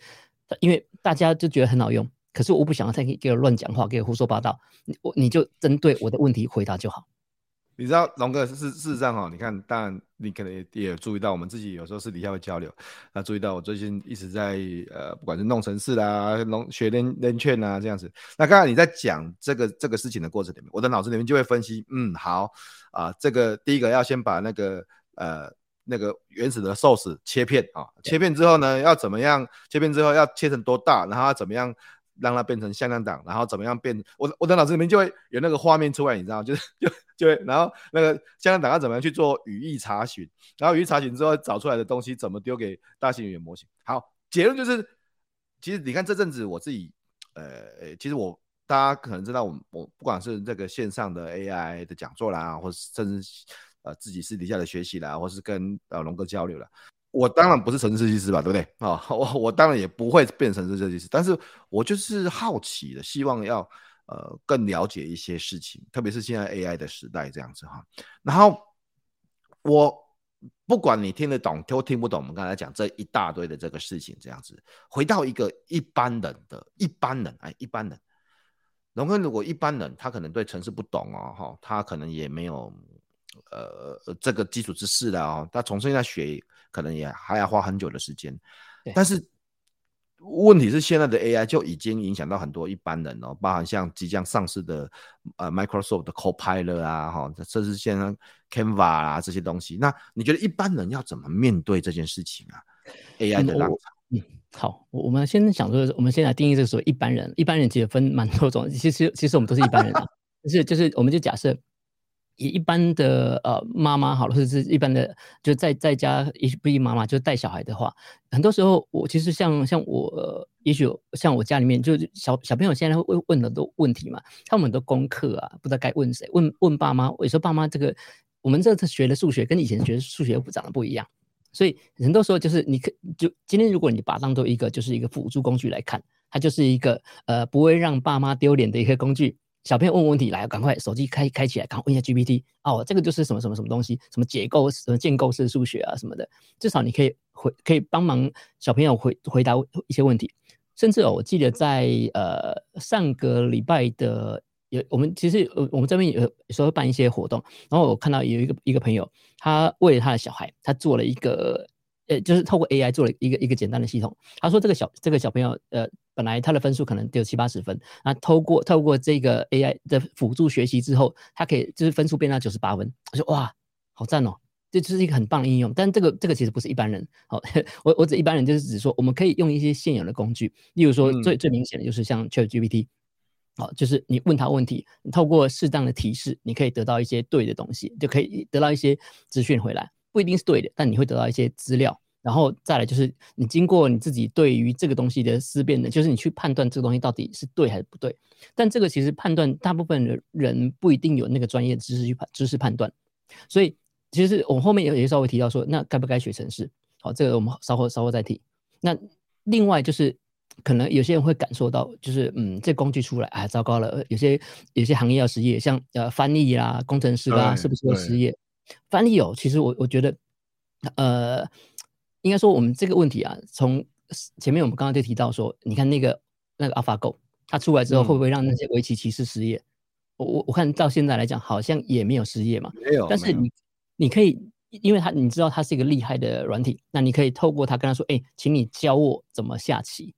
因为大家就觉得很好用，可是我不想要再给给我乱讲话，给我胡说八道，你我你就针对我的问题回答就好。你知道龙哥事事实上哈，你看，当然你可能也也注意到，我们自己有时候私底下会交流，那注意到我最近一直在呃，不管是弄城市啦，弄学练练券啊这样子。那刚才你在讲这个这个事情的过程里面，我的脑子里面就会分析，嗯，好啊、呃，这个第一个要先把那个呃。那个原始的 source 切片啊，切片之后呢，要怎么样？切片之后要切成多大？然后要怎么样让它变成向量档？然后怎么样变？我我的脑子里面就会有那个画面出来，你知道，就是就就会，然后那个向量档要怎么样去做语义查询？然后语义查询之后找出来的东西怎么丢给大型语言模型？好，结论就是，其实你看这阵子我自己，呃，其实我大家可能知道我，我我不管是这个线上的 AI 的讲座啦，或是甚至。呃，自己私底下的学习啦，或是跟呃龙哥交流啦。我当然不是城市设计师吧，对不对啊？我我当然也不会变成程式设计师，但是我就是好奇的，希望要呃更了解一些事情，特别是现在 AI 的时代这样子哈。然后我不管你听得懂都听不懂，我们刚才讲这一大堆的这个事情这样子，回到一个一般人的一般人，哎，一般人，龙哥如果一般人他可能对城市不懂哦，哈，他可能也没有。呃，这个基础知识的哦，他重新再学可能也还要花很久的时间。但是问题是，现在的 AI 就已经影响到很多一般人哦，包含像即将上市的呃 Microsoft 的 Copilot 啊，哈，甚至现在 Canva 啊这些东西。那你觉得一般人要怎么面对这件事情啊？AI 的浪潮。嗯，好，我们先想说，我们先来定义这个所谓一般人。一般人其实分蛮多种，其实其实我们都是一般人啊，就是就是，我们就假设。以一般的呃妈妈好了，或者是一般的就在在家一不一妈妈就带小孩的话，很多时候我其实像像我、也许像我家里面就小小朋友现在会问很多问题嘛，他们很多功课啊，不知道该问谁，问问爸妈。有时候爸妈这个我们这次学的数学跟以前学的数学又长得不一样，所以很多时候就是你可就今天如果你把它当做一个就是一个辅助工具来看，它就是一个呃不会让爸妈丢脸的一个工具。小朋友问问题来，赶快手机开开起来，赶快问一下 GPT 哦，这个就是什么什么什么东西，什么解构什么建构式数学啊什么的，至少你可以回可以帮忙小朋友回回答一些问题。甚至哦，我记得在呃上个礼拜的有我们其实呃我们这边有有时候办一些活动，然后我看到有一个一个朋友，他为了他的小孩，他做了一个呃就是透过 AI 做了一个一个简单的系统。他说这个小这个小朋友呃本来他的分数可能只有七八十分，那透过透过这个 AI 的辅助学习之后，他可以就是分数变到九十八分。我说哇，好赞哦！这就是一个很棒的应用，但这个这个其实不是一般人。好，我我指一般人就是指说，我们可以用一些现有的工具，例如说最、嗯、最明显的就是像 ChatGPT，好，就是你问他问题，你透过适当的提示，你可以得到一些对的东西，就可以得到一些资讯回来，不一定是对的，但你会得到一些资料。然后再来就是你经过你自己对于这个东西的思辨的，就是你去判断这个东西到底是对还是不对。但这个其实判断，大部分的人不一定有那个专业知识去判知识判断，所以。其实我们后面也也稍微提到说，那该不该学程式？好，这个我们稍后稍后再提。那另外就是，可能有些人会感受到，就是嗯，这工具出来，哎，糟糕了，有些有些行业要失业，像呃翻译啦、工程师啦，是不是要失业？翻译哦，其实我我觉得，呃，应该说我们这个问题啊，从前面我们刚刚就提到说，你看那个那个 AlphaGo，它出来之后会不会让那些围棋棋士失业？嗯、我我我看到现在来讲，好像也没有失业嘛，没有，但是你。你可以，因为他你知道他是一个厉害的软体，那你可以透过他跟他说，哎，请你教我怎么下棋。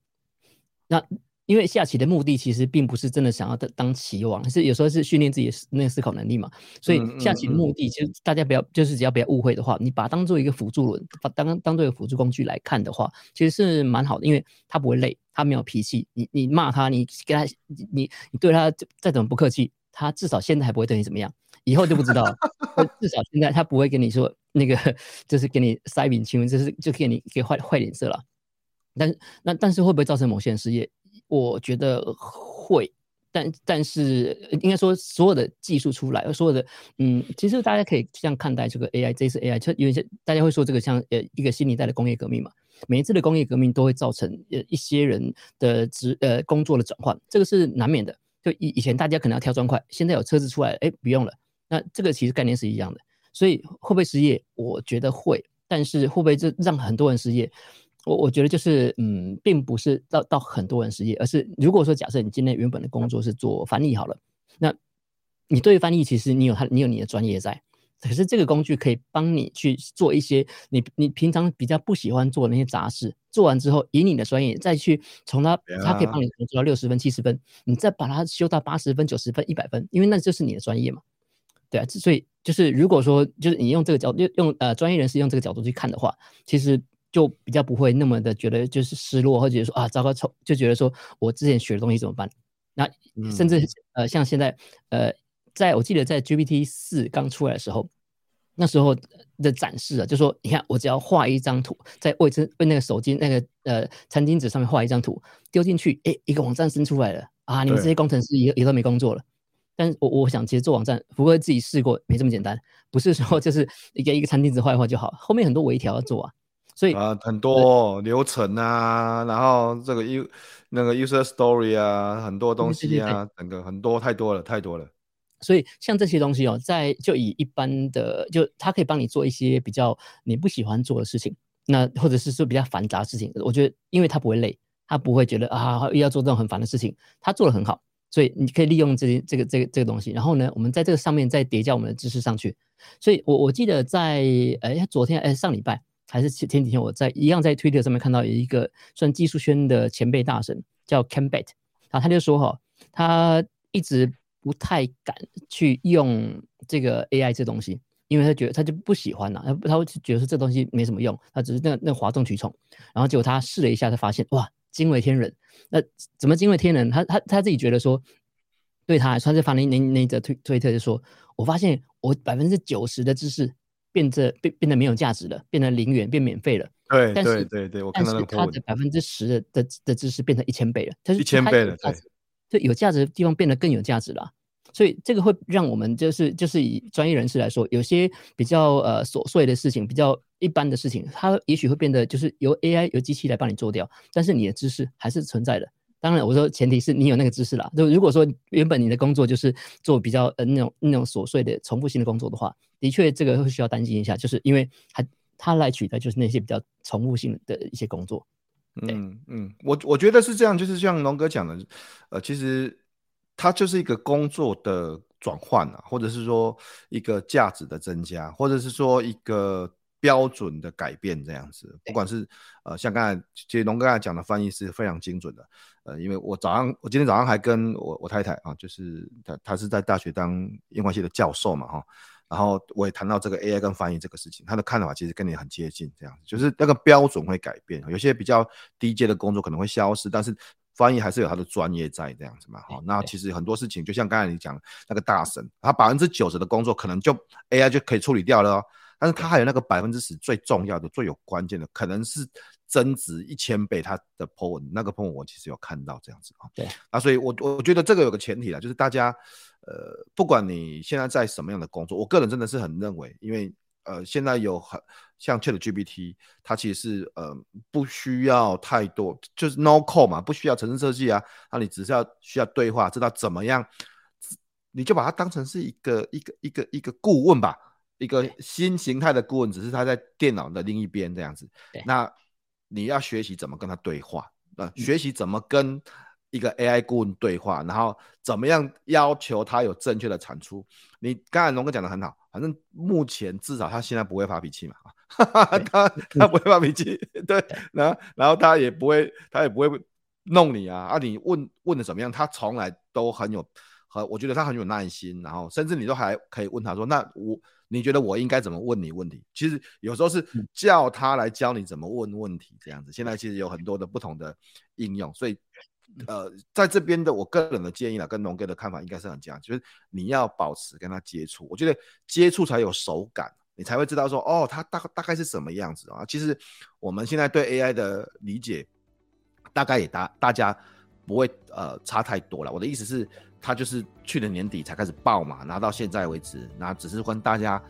那因为下棋的目的其实并不是真的想要当当棋王，是有时候是训练自己的那个思考能力嘛。所以下棋的目的，其实大家不要就是只要不要误会的话，你把它当做一个辅助轮，把当当做一个辅助工具来看的话，其实是蛮好的，因为他不会累，他没有脾气，你你骂他，你给他，你你对他再怎么不客气，他至少现在还不会对你怎么样。以后就不知道了，至少现在他不会跟你说那个，就是给你塞饼请问，就是就给你给坏坏脸色了。但是那但是会不会造成某些人失业？我觉得会，但但是应该说所有的技术出来，所有的嗯，其实大家可以这样看待这个 AI，这次 AI 就有些大家会说这个像呃一个新一代的工业革命嘛，每一次的工业革命都会造成呃一些人的职呃工作的转换，这个是难免的。就以以前大家可能要挑砖块，现在有车子出来，哎，不用了。那这个其实概念是一样的，所以会不会失业？我觉得会，但是会不会这让很多人失业？我我觉得就是，嗯，并不是到到很多人失业，而是如果说假设你今天原本的工作是做翻译好了，那你对翻译其实你有他，你有你的专业在，可是这个工具可以帮你去做一些你你平常比较不喜欢做的那些杂事，做完之后以你的专业再去从它，它可以帮你做到六十分、七十分，你再把它修到八十分、九十分、一百分，因为那就是你的专业嘛。对啊，所以就是如果说就是你用这个角度用呃专业人士用这个角度去看的话，其实就比较不会那么的觉得就是失落，或者说啊糟糕，就觉得说我之前学的东西怎么办？那甚至呃像现在呃在我记得在 GPT 四刚出来的时候，那时候的展示啊，就说你看我只要画一张图，在卫生为那个手机那个呃餐巾纸上面画一张图，丢进去，哎，一个网站生出来了啊！你们这些工程师也也都没工作了。但是我我想，其实做网站，福哥自己试过，没这么简单，不是说就是一个一个餐巾纸画一画就好，后面很多微调要做啊，所以啊，很多流程啊，然后这个 U 那个 user story 啊，很多东西啊，整个很多太多了，太多了。所以像这些东西哦，在就以一般的，就它可以帮你做一些比较你不喜欢做的事情，那或者是说比较繁杂的事情，我觉得因为它不会累，它不会觉得啊又要做这种很烦的事情，它做的很好。所以你可以利用这些这个这个这个东西，然后呢，我们在这个上面再叠加我们的知识上去。所以我我记得在哎昨天哎上礼拜还是前前几天，我在一样在 Twitter 上面看到有一个算技术圈的前辈大神叫 Ken Bate，然后他就说哈，他一直不太敢去用这个 AI 这东西，因为他觉得他就不喜欢呐、他他会觉得说这东西没什么用，他只是那那哗众取宠。然后结果他试了一下，他发现哇。惊为天人，那怎么惊为天人？他他他自己觉得说，对他来说，他就发那那那则推推特就说，我发现我百分之九十的知识变得变变得没有价值了，变成零元变免费了。对对对对，我看到但是他的百分之十的的的知识变成一千倍了，他是一千倍了，对，就有价值的地方变得更有价值了。所以这个会让我们就是就是以专业人士来说，有些比较呃琐碎的事情，比较一般的事情，它也许会变得就是由 AI 由机器来帮你做掉，但是你的知识还是存在的。当然我说前提是你有那个知识啦。就如果说原本你的工作就是做比较呃那种那种琐碎的重复性的工作的话，的确这个会需要担心一下，就是因为他他来取代就是那些比较重复性的一些工作。嗯嗯，我我觉得是这样，就是像龙哥讲的，呃，其实它就是一个工作的转换啊，或者是说一个价值的增加，或者是说一个标准的改变这样子。不管是呃，像刚才其实龙哥刚才讲的翻译是非常精准的，呃，因为我早上我今天早上还跟我我太太啊，就是她她是在大学当英文系的教授嘛，哈。然后我也谈到这个 AI 跟翻译这个事情，她的看法其实跟你很接近，这样子就是那个标准会改变，有些比较低阶的工作可能会消失，但是翻译还是有他的专业在这样子嘛。哈，那其实很多事情就像刚才你讲那个大神，他百分之九十的工作可能就 AI 就可以处理掉了哦，但是它还有那个百分之十最重要的、最有关键的，可能是增值一千倍它的 po 文，那个 po 文我其实有看到这样子啊。对，啊所以我我觉得这个有个前提啦，就是大家。呃，不管你现在在什么样的工作，我个人真的是很认为，因为呃，现在有很像 ChatGPT，它其实是呃不需要太多，就是 no code 嘛，不需要程式设计啊，那你只是要需要对话，知道怎么样，你就把它当成是一个一个一个一个顾问吧，一个新形态的顾问，只是他在电脑的另一边这样子。那你要学习怎么跟他对话，呃，学习怎么跟。一个 AI 顾问对话，然后怎么样要求他有正确的产出？你刚才龙哥讲的很好，反正目前至少他现在不会发脾气嘛，他他不会发脾气，对，然后然后他也不会他也不会弄你啊啊！你问问的怎么样？他从来都很有很我觉得他很有耐心，然后甚至你都还可以问他说：“那我你觉得我应该怎么问你问题？”其实有时候是叫他来教你怎么问问题这样子。现在其实有很多的不同的应用，所以。呃，在这边的我个人的建议啦，跟龙哥的看法应该是很像，就是你要保持跟他接触，我觉得接触才有手感，你才会知道说，哦，他大大概是什么样子啊。其实我们现在对 AI 的理解，大概也大大家不会呃差太多了。我的意思是，他就是去年年底才开始爆嘛，拿到现在为止，那只是跟大家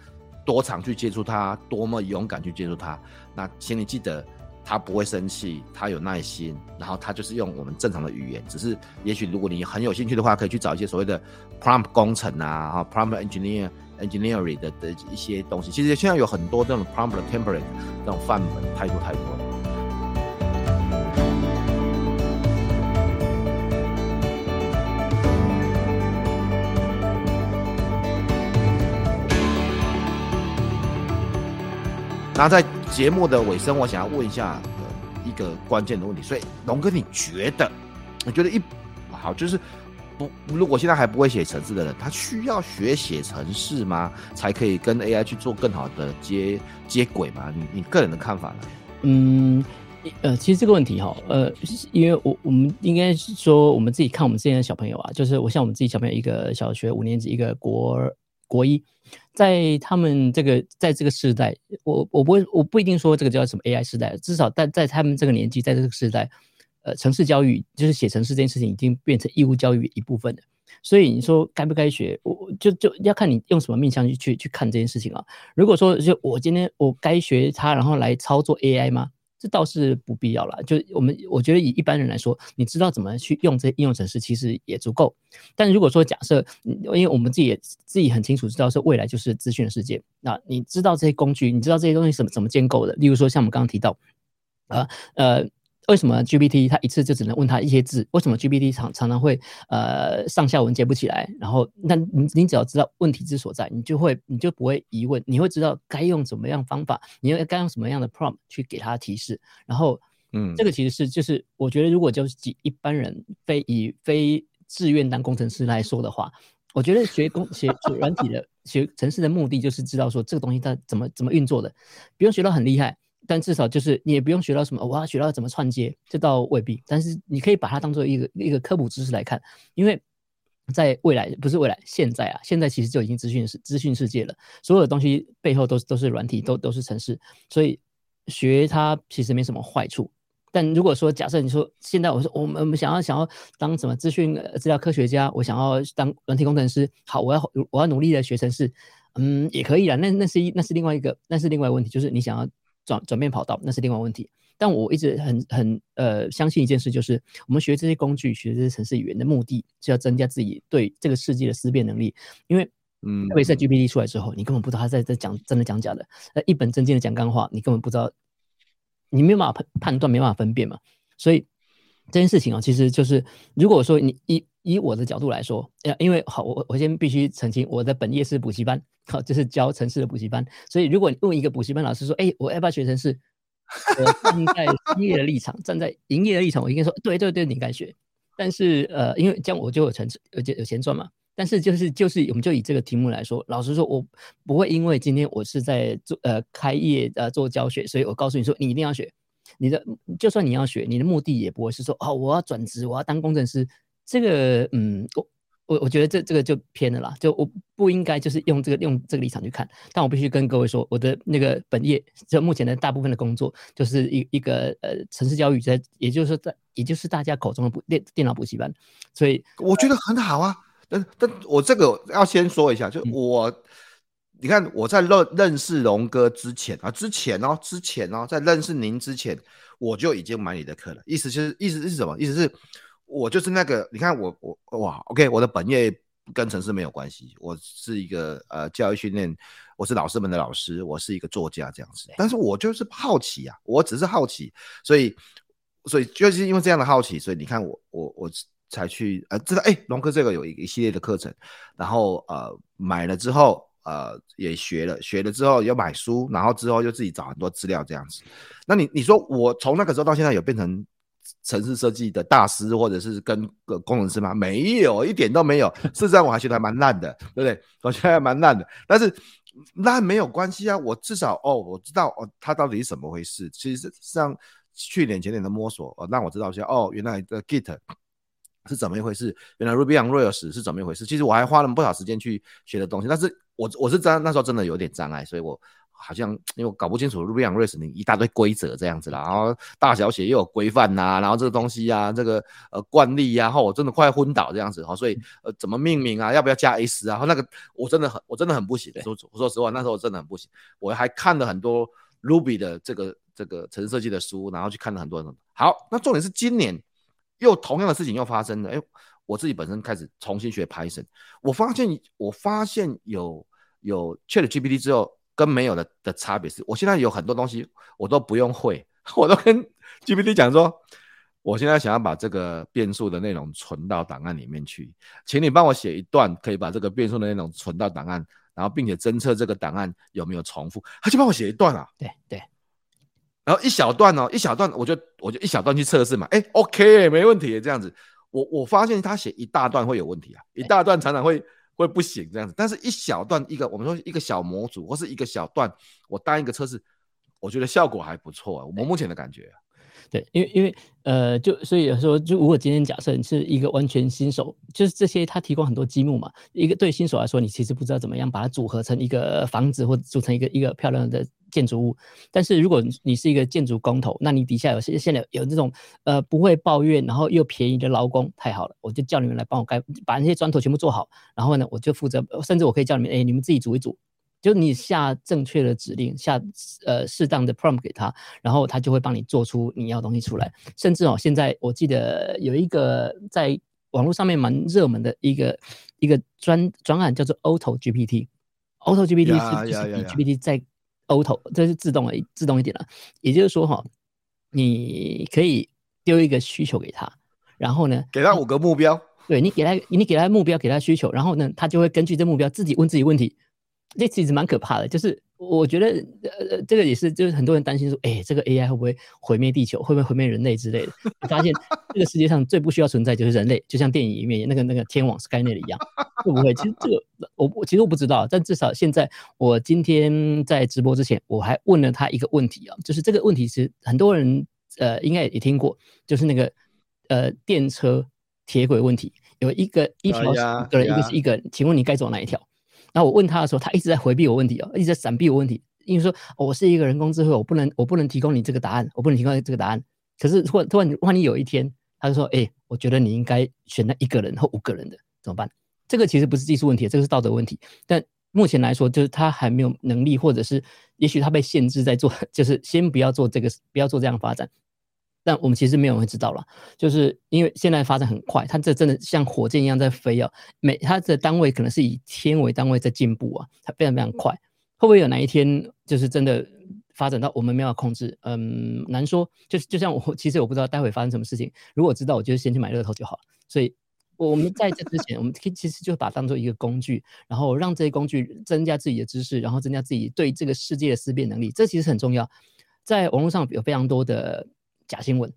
多常去接触他，多么勇敢去接触他。那请你记得。他不会生气，他有耐心，然后他就是用我们正常的语言。只是，也许如果你很有兴趣的话，可以去找一些所谓的 prompt 工程啊，prompt engineer engineering 的的一些东西。其实现在有很多这种 prompt template 这种范本，太多太多了。那在节目的尾声，我想要问一下，呃，一个关键的问题。所以，龙哥，你觉得，你觉得一好就是不，如果现在还不会写程式的人，他需要学写程式吗？才可以跟 AI 去做更好的接接轨吗？你你个人的看法呢？嗯，呃，其实这个问题哈，呃，因为我我们应该是说，我们自己看我们这边的小朋友啊，就是我像我们自己小朋友，一个小学五年级，一个国国一。在他们这个在这个时代，我我不会我不一定说这个叫什么 AI 时代，至少在在他们这个年纪，在这个时代，呃，城市教育就是写城市这件事情已经变成义务教育一部分了。所以你说该不该学，我就就要看你用什么面向去去去看这件事情啊。如果说就我今天我该学它，然后来操作 AI 吗？这倒是不必要了，就我们我觉得以一般人来说，你知道怎么去用这些应用程式，其实也足够。但如果说假设，因为我们自己也自己很清楚知道，是未来就是资讯的世界，那你知道这些工具，你知道这些东西怎么怎么建构的，例如说像我们刚刚提到，啊呃。为什么 GPT 它一次就只能问他一些字？为什么 GPT 常常常会呃上下文接不起来？然后，那你你只要知道问题之所在，你就会你就不会疑问，你会知道该用怎么样方法，你要该用什么样的 prompt 去给他提示。然后，嗯，这个其实是就是我觉得如果就是一般人非以非自愿当工程师来说的话，我觉得学工 学软体的学程式的目的就是知道说这个东西它怎么怎么运作的，不用学到很厉害。但至少就是你也不用学到什么，我要学到怎么串接，这倒未必。但是你可以把它当做一个一个科普知识来看，因为在未来不是未来，现在啊，现在其实就已经资讯是资讯世界了，所有的东西背后都是都是软体，都都是程式，所以学它其实没什么坏处。但如果说假设你说现在我说我们我们想要想要当什么资讯资料科学家，我想要当软体工程师，好，我要我要努力的学程式，嗯，也可以啊。那那是一那是另外一个那是另外一个问题，就是你想要。转转变跑道，那是另外问题。但我一直很很呃相信一件事，就是我们学这些工具、学这些程式语言的目的，是要增加自己对这个世界的思辨能力。因为，嗯，特别 GPT 出来之后，你根本不知道他在在讲真的讲假的，呃一本正经的讲干话，你根本不知道，你没有办法判判断，没办法分辨嘛。所以这件事情啊，其实就是如果说你以以我的角度来说，因为好，我我先必须澄清，我的本业是补习班，好，就是教城市的补习班。所以如果你问一个补习班老师说，哎，我要不要学城市？我站在商业的立场，站在营业的立场，我应该说，对对对，你该学。但是呃，因为这样我就有成，而且有钱赚嘛。但是就是就是，我们就以这个题目来说，老实说，我不会因为今天我是在做呃开业呃做教学，所以我告诉你说，你一定要学。你的就算你要学，你的目的也不会是说，哦，我要转职，我要当工程师。这个嗯，我。我我觉得这这个就偏了啦，就我不应该就是用这个用这个立场去看，但我必须跟各位说，我的那个本业，就目前的大部分的工作，就是一一个呃城市教育在，也就是说在，也就是大家口中的补电电脑补习班，所以我觉得很好啊。但但我这个要先说一下，就我、嗯、你看我在认认识龙哥之前啊，之前哦，之前哦，在认识您之前，我就已经买你的课了，意思就是意思是什么？意思是。我就是那个，你看我我哇，OK，我的本业跟城市没有关系，我是一个呃教育训练，我是老师们的老师，我是一个作家这样子，但是我就是好奇啊，我只是好奇，所以所以就是因为这样的好奇，所以你看我我我才去呃知道哎，龙哥这个有一一系列的课程，然后呃买了之后呃也学了，学了之后又买书，然后之后又自己找很多资料这样子，那你你说我从那个时候到现在有变成？城市设计的大师，或者是跟个工程师吗？没有，一点都没有。事实上，我还觉得还蛮烂的，对不对？我觉得还蛮烂的。但是烂没有关系啊，我至少哦，我知道哦，它到底是怎么回事。其实像去年前年的摸索，哦，让我知道一下哦，原来的 Git 是怎么一回事，原来 Ruby on Rails 是怎么一回事。其实我还花了不少时间去学的东西，但是我我是真那时候真的有点障碍，所以我。好像 因为我搞不清楚 Ruby on Rails 你一大堆规则这样子啦，然后大小写又有规范呐，然后这个东西、啊，这个呃惯例呀、啊，后我真的快昏倒这样子哈，所以呃怎么命名啊，要不要加 s 啊，然后那个我真的很我真的很不行，说说实话那时候我真的很不行，我还看了很多 Ruby 的这个这个程式设计的书，然后去看了很多人。好，那重点是今年又同样的事情又发生了，哎，我自己本身开始重新学 Python，我发现我发现有有 ChatGPT 之后。跟没有的的差别是，我现在有很多东西我都不用会，我都跟 GPT 讲说，我现在想要把这个变数的内容存到档案里面去，请你帮我写一段，可以把这个变数的内容存到档案，然后并且侦测这个档案有没有重复，他就帮我写一段啊，对对，然后一小段哦，一小段我就我就一小段去测试嘛，哎，OK，没问题，这样子，我我发现他写一大段会有问题啊，一大段常常会。会不行这样子，但是一小段一个，我们说一个小模组或是一个小段，我当一个测试，我觉得效果还不错啊。我目前的感觉、啊，对，因为因为呃，就所以说，就如果今天假设你是一个完全新手，就是这些他提供很多积木嘛，一个对新手来说，你其实不知道怎么样把它组合成一个房子或组成一个一个漂亮的。建筑物，但是如果你是一个建筑工头，那你底下有现现在有这种呃不会抱怨，然后又便宜的劳工，太好了，我就叫你们来帮我盖，把那些砖头全部做好，然后呢，我就负责，甚至我可以叫你们，哎，你们自己组一组，就你下正确的指令，下呃适当的 prompt 给他，然后他就会帮你做出你要的东西出来。甚至哦，现在我记得有一个在网络上面蛮热门的一个一个专专案叫做 Auto GPT，Auto GPT 是就是比 GPT 在 Auto 这是自动的，自动一点了。也就是说，哈，你可以丢一个需求给他，然后呢，给他五个目标。对，你给他，你给他目标，给他需求，然后呢，他就会根据这目标自己问自己问题。这其实蛮可怕的，就是。我觉得呃，这个也是，就是很多人担心说，哎，这个 AI 会不会毁灭地球，会不会毁灭人类之类的？我发现这个世界上最不需要存在就是人类，就像电影里面那个那个天网 Skynet 一样，会不会？其实这个我我其实我不知道，但至少现在我今天在直播之前，我还问了他一个问题啊，就是这个问题是很多人呃应该也听过，就是那个呃电车铁轨问题，有一个一条是一个人，一个是一个人，请问你该走哪一条？然后我问他的时候，他一直在回避我问题哦，一直在闪避我问题，因为说、我是一个人工智慧，我不能我不能提供你这个答案，我不能提供这个答案。可是突然突然万一有一天，他就说，哎，我觉得你应该选那一个人或五个人的，怎么办？这个其实不是技术问题，这个是道德问题。但目前来说，就是他还没有能力，或者是也许他被限制在做，就是先不要做这个，不要做这样发展。但我们其实没有人知道了，就是因为现在发展很快，它这真的像火箭一样在飞啊！每它的单位可能是以天为单位在进步啊，它非常非常快。会不会有哪一天就是真的发展到我们没有控制？嗯，难说。就是就像我其实我不知道待会发生什么事情，如果知道，我就先去买乐透就好了。所以我们在这之前，我们可以其实就把它当做一个工具，然后让这些工具增加自己的知识，然后增加自己对这个世界的思辨能力。这其实很重要。在网络上有非常多的。假新闻，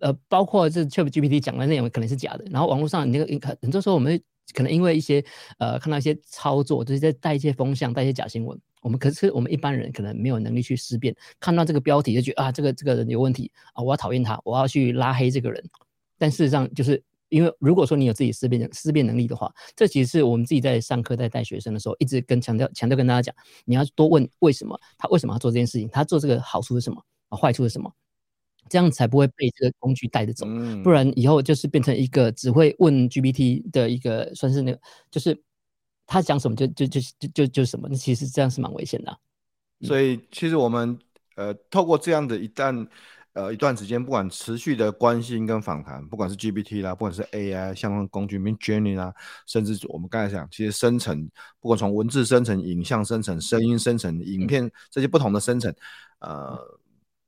呃，包括这 ChatGPT 讲的内容可能是假的。然后网络上你，那个很多时候我们可能因为一些呃看到一些操作，就是在带一些风向，带一些假新闻。我们可是我们一般人可能没有能力去识辨，看到这个标题就觉得啊，这个这个人有问题啊，我要讨厌他，我要去拉黑这个人。但事实上，就是因为如果说你有自己识辨识辨能力的话，这其实是我们自己在上课在带学生的时候，一直跟强调强调跟大家讲，你要多问为什么他为什么要做这件事情，他做这个好处是什么啊，坏处是什么。这样才不会被这个工具带着走，不然以后就是变成一个只会问 GPT 的一个，算是那个，就是他讲什么就就就就就就什么，那其实这样是蛮危险的啊。所以其实我们呃透过这样的一段呃一段时间，不管持续的关心跟访谈，不管是 GPT 啦，不管是 AI 相关工具，Midjourney 啦，甚至我们刚才讲，其实生成，不管从文字生成、影像生成、声音生成、影片这些不同的生成，呃，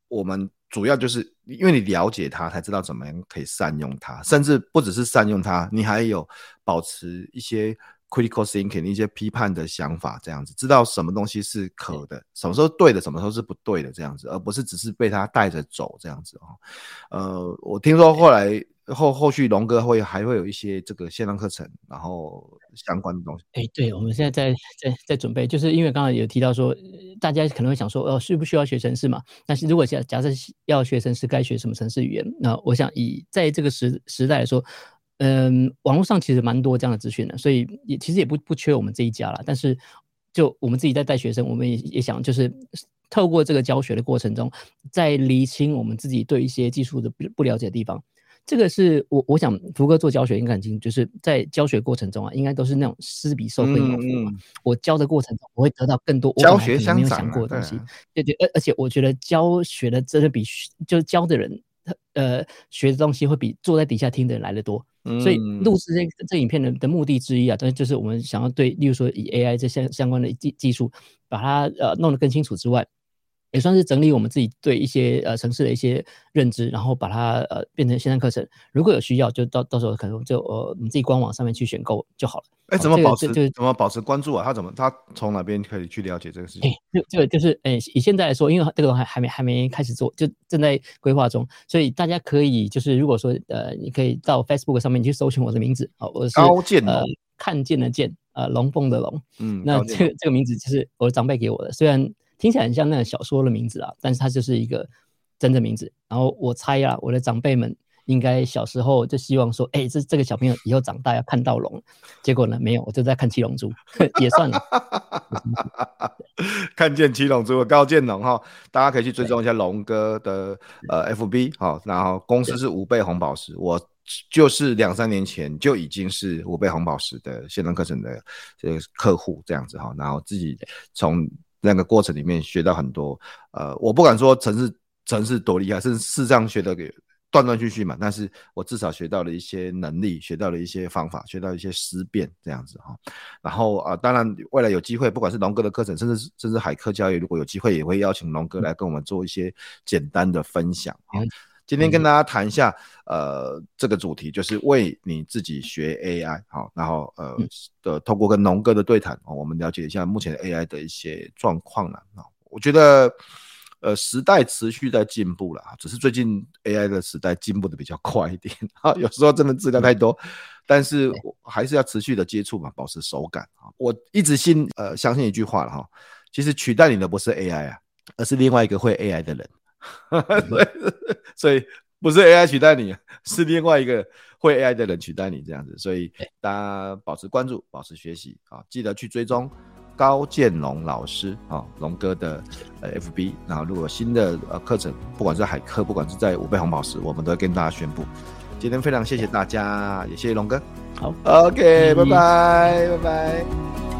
我们。主要就是因为你了解它，才知道怎么样可以善用它，甚至不只是善用它，你还有保持一些 critical thinking 一些批判的想法，这样子知道什么东西是可的，什么时候对的，什么时候是不对的，这样子，而不是只是被他带着走这样子哦。呃，我听说后来。后后续龙哥会还会有一些这个线上课程，然后相关的东西。哎、欸，对，我们现在在在在准备，就是因为刚才有提到说，大家可能会想说，哦，需不需要学程式嘛？但是如果假假设要学程式，该学什么程式语言？那我想以在这个时时代来说，嗯，网络上其实蛮多这样的资讯的，所以也其实也不不缺我们这一家啦。但是就我们自己在带学生，我们也也想就是透过这个教学的过程中，在厘清我们自己对一些技术的不不了解的地方。这个是我我想福哥做教学应该很清楚，就是在教学过程中啊，应该都是那种施比受更有福嘛。我教的过程中，我会得到更多教学我没有想过的东西。对对，而而且我觉得教学的真的比就是教的人，呃，学的东西会比坐在底下听的人来的多。所以录制这这影片的的目的之一啊，但是就是我们想要对，例如说以 AI 这相相关的技技术，把它呃弄得更清楚之外。也算是整理我们自己对一些呃城市的一些认知，然后把它呃变成线上课程。如果有需要，就到到时候可能就呃你自己官网上面去选购就好了。哎、欸，怎么保持？就怎么保持关注啊？他怎么？他从哪边可以去了解这个事情？哎、欸，就就就是哎、欸，以现在来说，因为这个还还没还没开始做，就正在规划中，所以大家可以就是如果说呃，你可以到 Facebook 上面去搜寻我的名字啊，我是高见呃看见的见呃龙凤的龙，嗯，那这个这个名字就是我的长辈给我的，虽然。听起来很像那个小说的名字啊，但是它就是一个真的名字。然后我猜啊，我的长辈们应该小时候就希望说，哎、欸，这这个小朋友以后长大要看到龙。结果呢，没有，我就在看七龙珠，也算了。看见七龙珠，高见龙哈，大家可以去追踪一下龙哥的呃 FB 好，然后公司是五倍红宝石，我就是两三年前就已经是五倍红宝石的线上课程的这个客户这样子哈，然后自己从。那个过程里面学到很多，呃，我不敢说程式程式多厉害，是事实上学的给断断续续嘛，但是我至少学到了一些能力，学到了一些方法，学到一些思辨这样子哈。然后啊、当然未来有机会，不管是龙哥的课程，甚至甚至海科教育，如果有机会，也会邀请龙哥来跟我们做一些简单的分享啊。今天跟大家谈一下，嗯，呃，这个主题就是为你自己学 AI 好，然后呃的透过跟农哥的对谈，我们了解一下目前 AI 的一些状况了啊。我觉得，呃，时代持续在进步了，只是最近 AI 的时代进步的比较快一点啊。有时候真的资料太多，但是我还是要持续的接触嘛，保持手感啊。我一直信呃相信一句话了哈，其实取代你的不是 AI 啊，而是另外一个会 AI 的人。所以，所以不是 AI 取代你，是另外一个会 AI 的人取代你这样子。所以大家保持关注，保持学习啊，记得去追踪高建龙老师啊，龙哥的呃 FB。然后如果有新的呃课程，不管是海课，不管是在五倍红宝石，我们都会跟大家宣布。今天非常谢谢大家，也谢谢龙哥。好，OK，拜拜，拜拜。